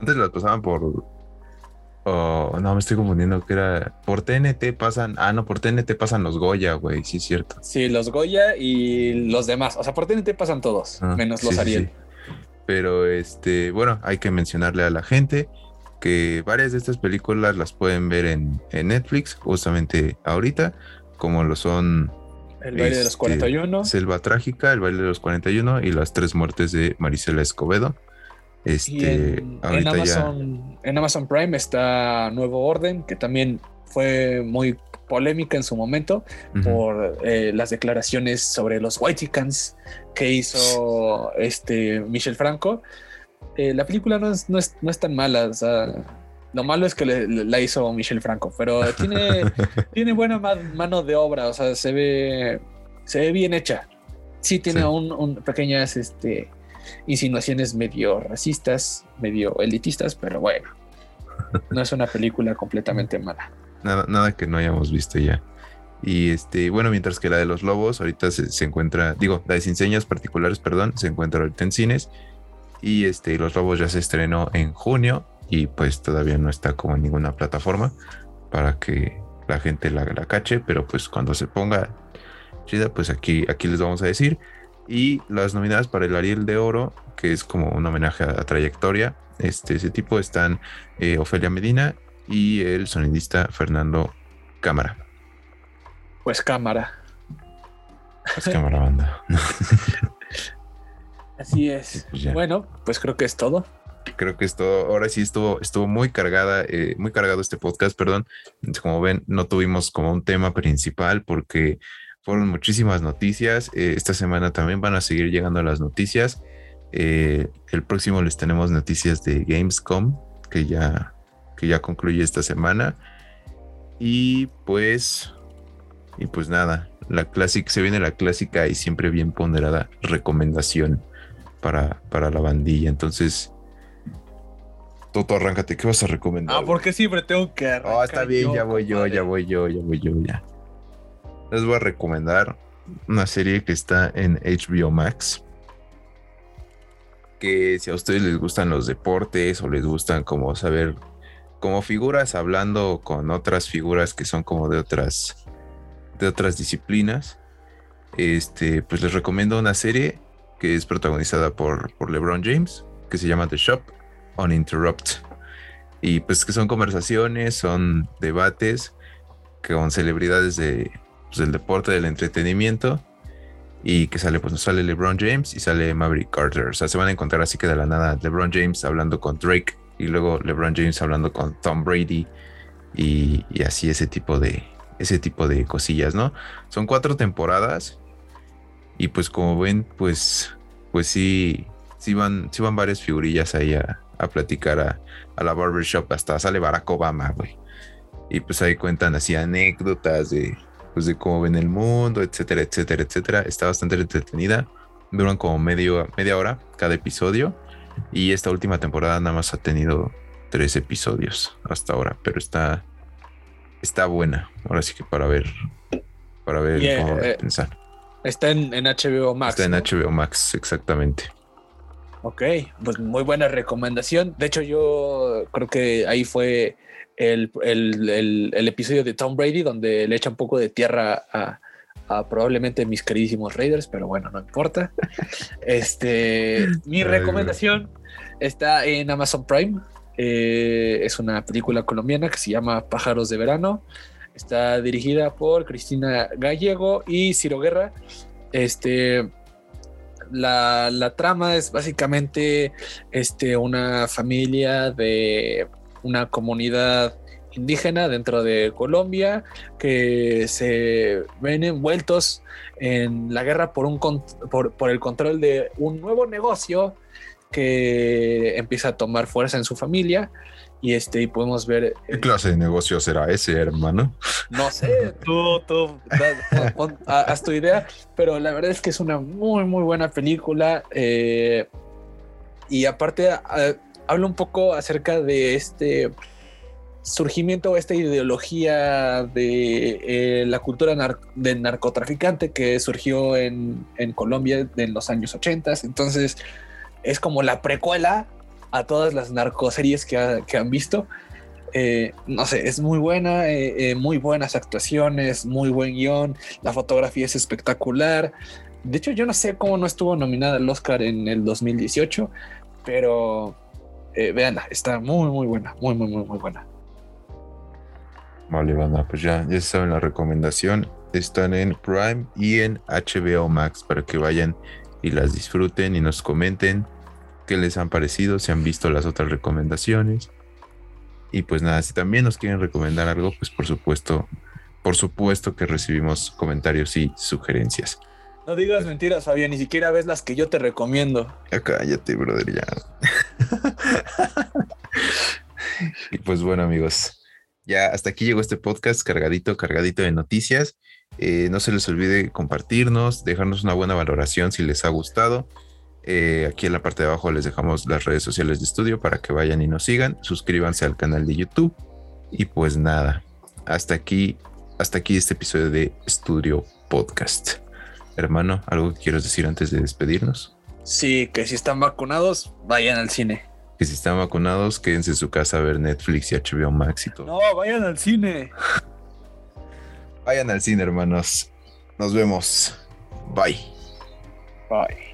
Antes lo pasaban por. Oh, no, me estoy confundiendo que era. Por TNT pasan. Ah, no, por TNT pasan los Goya, güey, sí es cierto. Sí, los Goya y los demás. O sea, por TNT pasan todos, ah, menos los Ariel. Pero este, bueno, hay que mencionarle a la gente que varias de estas películas las pueden ver en, Netflix justamente ahorita, como lo son El baile de los 41, este, Selva Trágica, El baile de los 41 y Las tres muertes de Marisela Escobedo. Este, en, Amazon, en Amazon Prime está Nuevo Orden, que también fue muy polémica en su momento por eh, las declaraciones sobre los Whitecans que hizo este Michel Franco eh, la película no es, no es, no es tan mala. lo malo es que la hizo Michel Franco, pero tiene, tiene buena mano de obra. O sea, se ve, se ve bien hecha. Sí, tiene Un, pequeñas este, insinuaciones medio racistas, medio elitistas, pero bueno, no es una película completamente mala. nada, nada que no hayamos visto ya. Y este, bueno, mientras que la de los lobos ahorita se, encuentra, digo, la de sin señas particulares, perdón, se encuentra ahorita en cines. Y este, los lobos ya se estrenó en junio y pues todavía no está como en ninguna plataforma para que la gente la, la cache, pero pues cuando se ponga chida, pues aquí, aquí les vamos a decir. Y las nominadas para el Ariel de Oro, que es como un homenaje a, trayectoria, este, ese tipo están eh, Ofelia Medina y el sonidista Fernando Cámara. Pues cámara. Pues cámara banda. Así es. Pues bueno, pues creo que es todo. Creo que es todo. Ahora sí estuvo, estuvo muy cargada, eh, muy cargado este podcast, perdón. Como ven, no tuvimos como un tema principal porque fueron muchísimas noticias. Eh, esta semana también van a seguir llegando las noticias. Eh, el próximo les tenemos noticias de Gamescom, que ya, que ya concluye esta semana. Y pues y pues nada, la clásica, se viene la clásica y siempre bien ponderada recomendación para, para la bandilla. Entonces, Toto, arráncate, ¿qué vas a recomendar? Ah, porque siempre tengo que arrancar. Oh, está bien, ya voy yo, ya voy yo, ya voy yo, ya. Les voy a recomendar una serie que está en HBO Max. Que si a ustedes les gustan los deportes o les gustan como saber, como figuras hablando con otras figuras que son como de otras de otras disciplinas, este, pues les recomiendo una serie que es protagonizada por, por LeBron James, que se llama The Shop Uninterrupt. Y pues que son conversaciones, son debates con celebridades de, pues, del deporte, del entretenimiento. Y que sale, pues sale LeBron James y sale Maverick Carter. O sea, se van a encontrar así que de la nada LeBron James hablando con Drake y luego LeBron James hablando con Tom Brady y así ese tipo de, ese tipo de cosillas, ¿no? Son cuatro temporadas y pues como ven, pues, pues sí, sí van, sí van varias figurillas ahí a, platicar a, a, la barbershop, hasta sale Barack Obama, güey. Y pues ahí cuentan así anécdotas de, pues de cómo ven el mundo, etcétera, etcétera, etcétera. Está bastante entretenida. Duran como medio, media hora cada episodio. Y esta última temporada nada más ha tenido tres episodios hasta ahora, pero está, está buena. Ahora sí que para ver, para ver cómo eh, pensar. Está en, HBO Max. Está en HBO Max, exactamente. Ok, pues muy buena recomendación. De hecho, yo creo que ahí fue el, episodio de Tom Brady donde le echa un poco de tierra a, probablemente mis queridísimos Raiders, pero bueno, no importa. Este, mi recomendación está en Amazon Prime. Eh, es una película colombiana que se llama Pájaros de Verano. Está dirigida por Cristina Gallego y Ciro Guerra. Este, la, trama es básicamente este, una familia de una comunidad indígena dentro de Colombia que se ven envueltos en la guerra por, un, por, por el control de un nuevo negocio que empieza a tomar fuerza en su familia y este y podemos ver ¿Qué clase de negocio será ese, hermano? No sé, tú, tú, haz tu idea, pero la verdad es que es una muy, muy buena película eh, y aparte habla un poco acerca de este surgimiento, esta ideología de eh, la cultura del narcotraficante que surgió en, en Colombia en los años 80, entonces es como la precuela a todas las narcoseries que, que han visto. Eh, no sé, es muy buena, eh, eh, muy buenas actuaciones, muy buen guion, la fotografía es espectacular. De hecho, yo no sé cómo no estuvo nominada al Oscar en el 2018, pero veanla, está muy, muy buena, muy, muy, muy, muy buena. Vale, banda, pues ya, ya saben la recomendación. Están en Prime y en HBO Max para que vayan y las disfruten y nos comenten qué les han parecido, si han visto las otras recomendaciones. Y pues nada, si también nos quieren recomendar algo, pues por supuesto, por supuesto que recibimos comentarios y sugerencias. No digas mentiras, Fabián, ni siquiera ves las que yo te recomiendo. Ya cállate, brother, ya. y pues bueno, amigos, ya hasta aquí llegó este podcast cargadito, cargadito de noticias. Eh, no se les olvide compartirnos, dejarnos una buena valoración si les ha gustado. Eh, aquí en la parte de abajo les dejamos las redes sociales de estudio para que vayan y nos sigan. Suscríbanse al canal de YouTube. Y pues nada, hasta aquí, hasta aquí este episodio de Estudio Podcast. Hermano, ¿algo que quieras decir antes de despedirnos? Sí, que si están vacunados, vayan al cine. Que si están vacunados, quédense en su casa a ver Netflix y HBO Max y todo. No, vayan al cine. vayan al cine, hermanos. Nos vemos. Bye. Bye.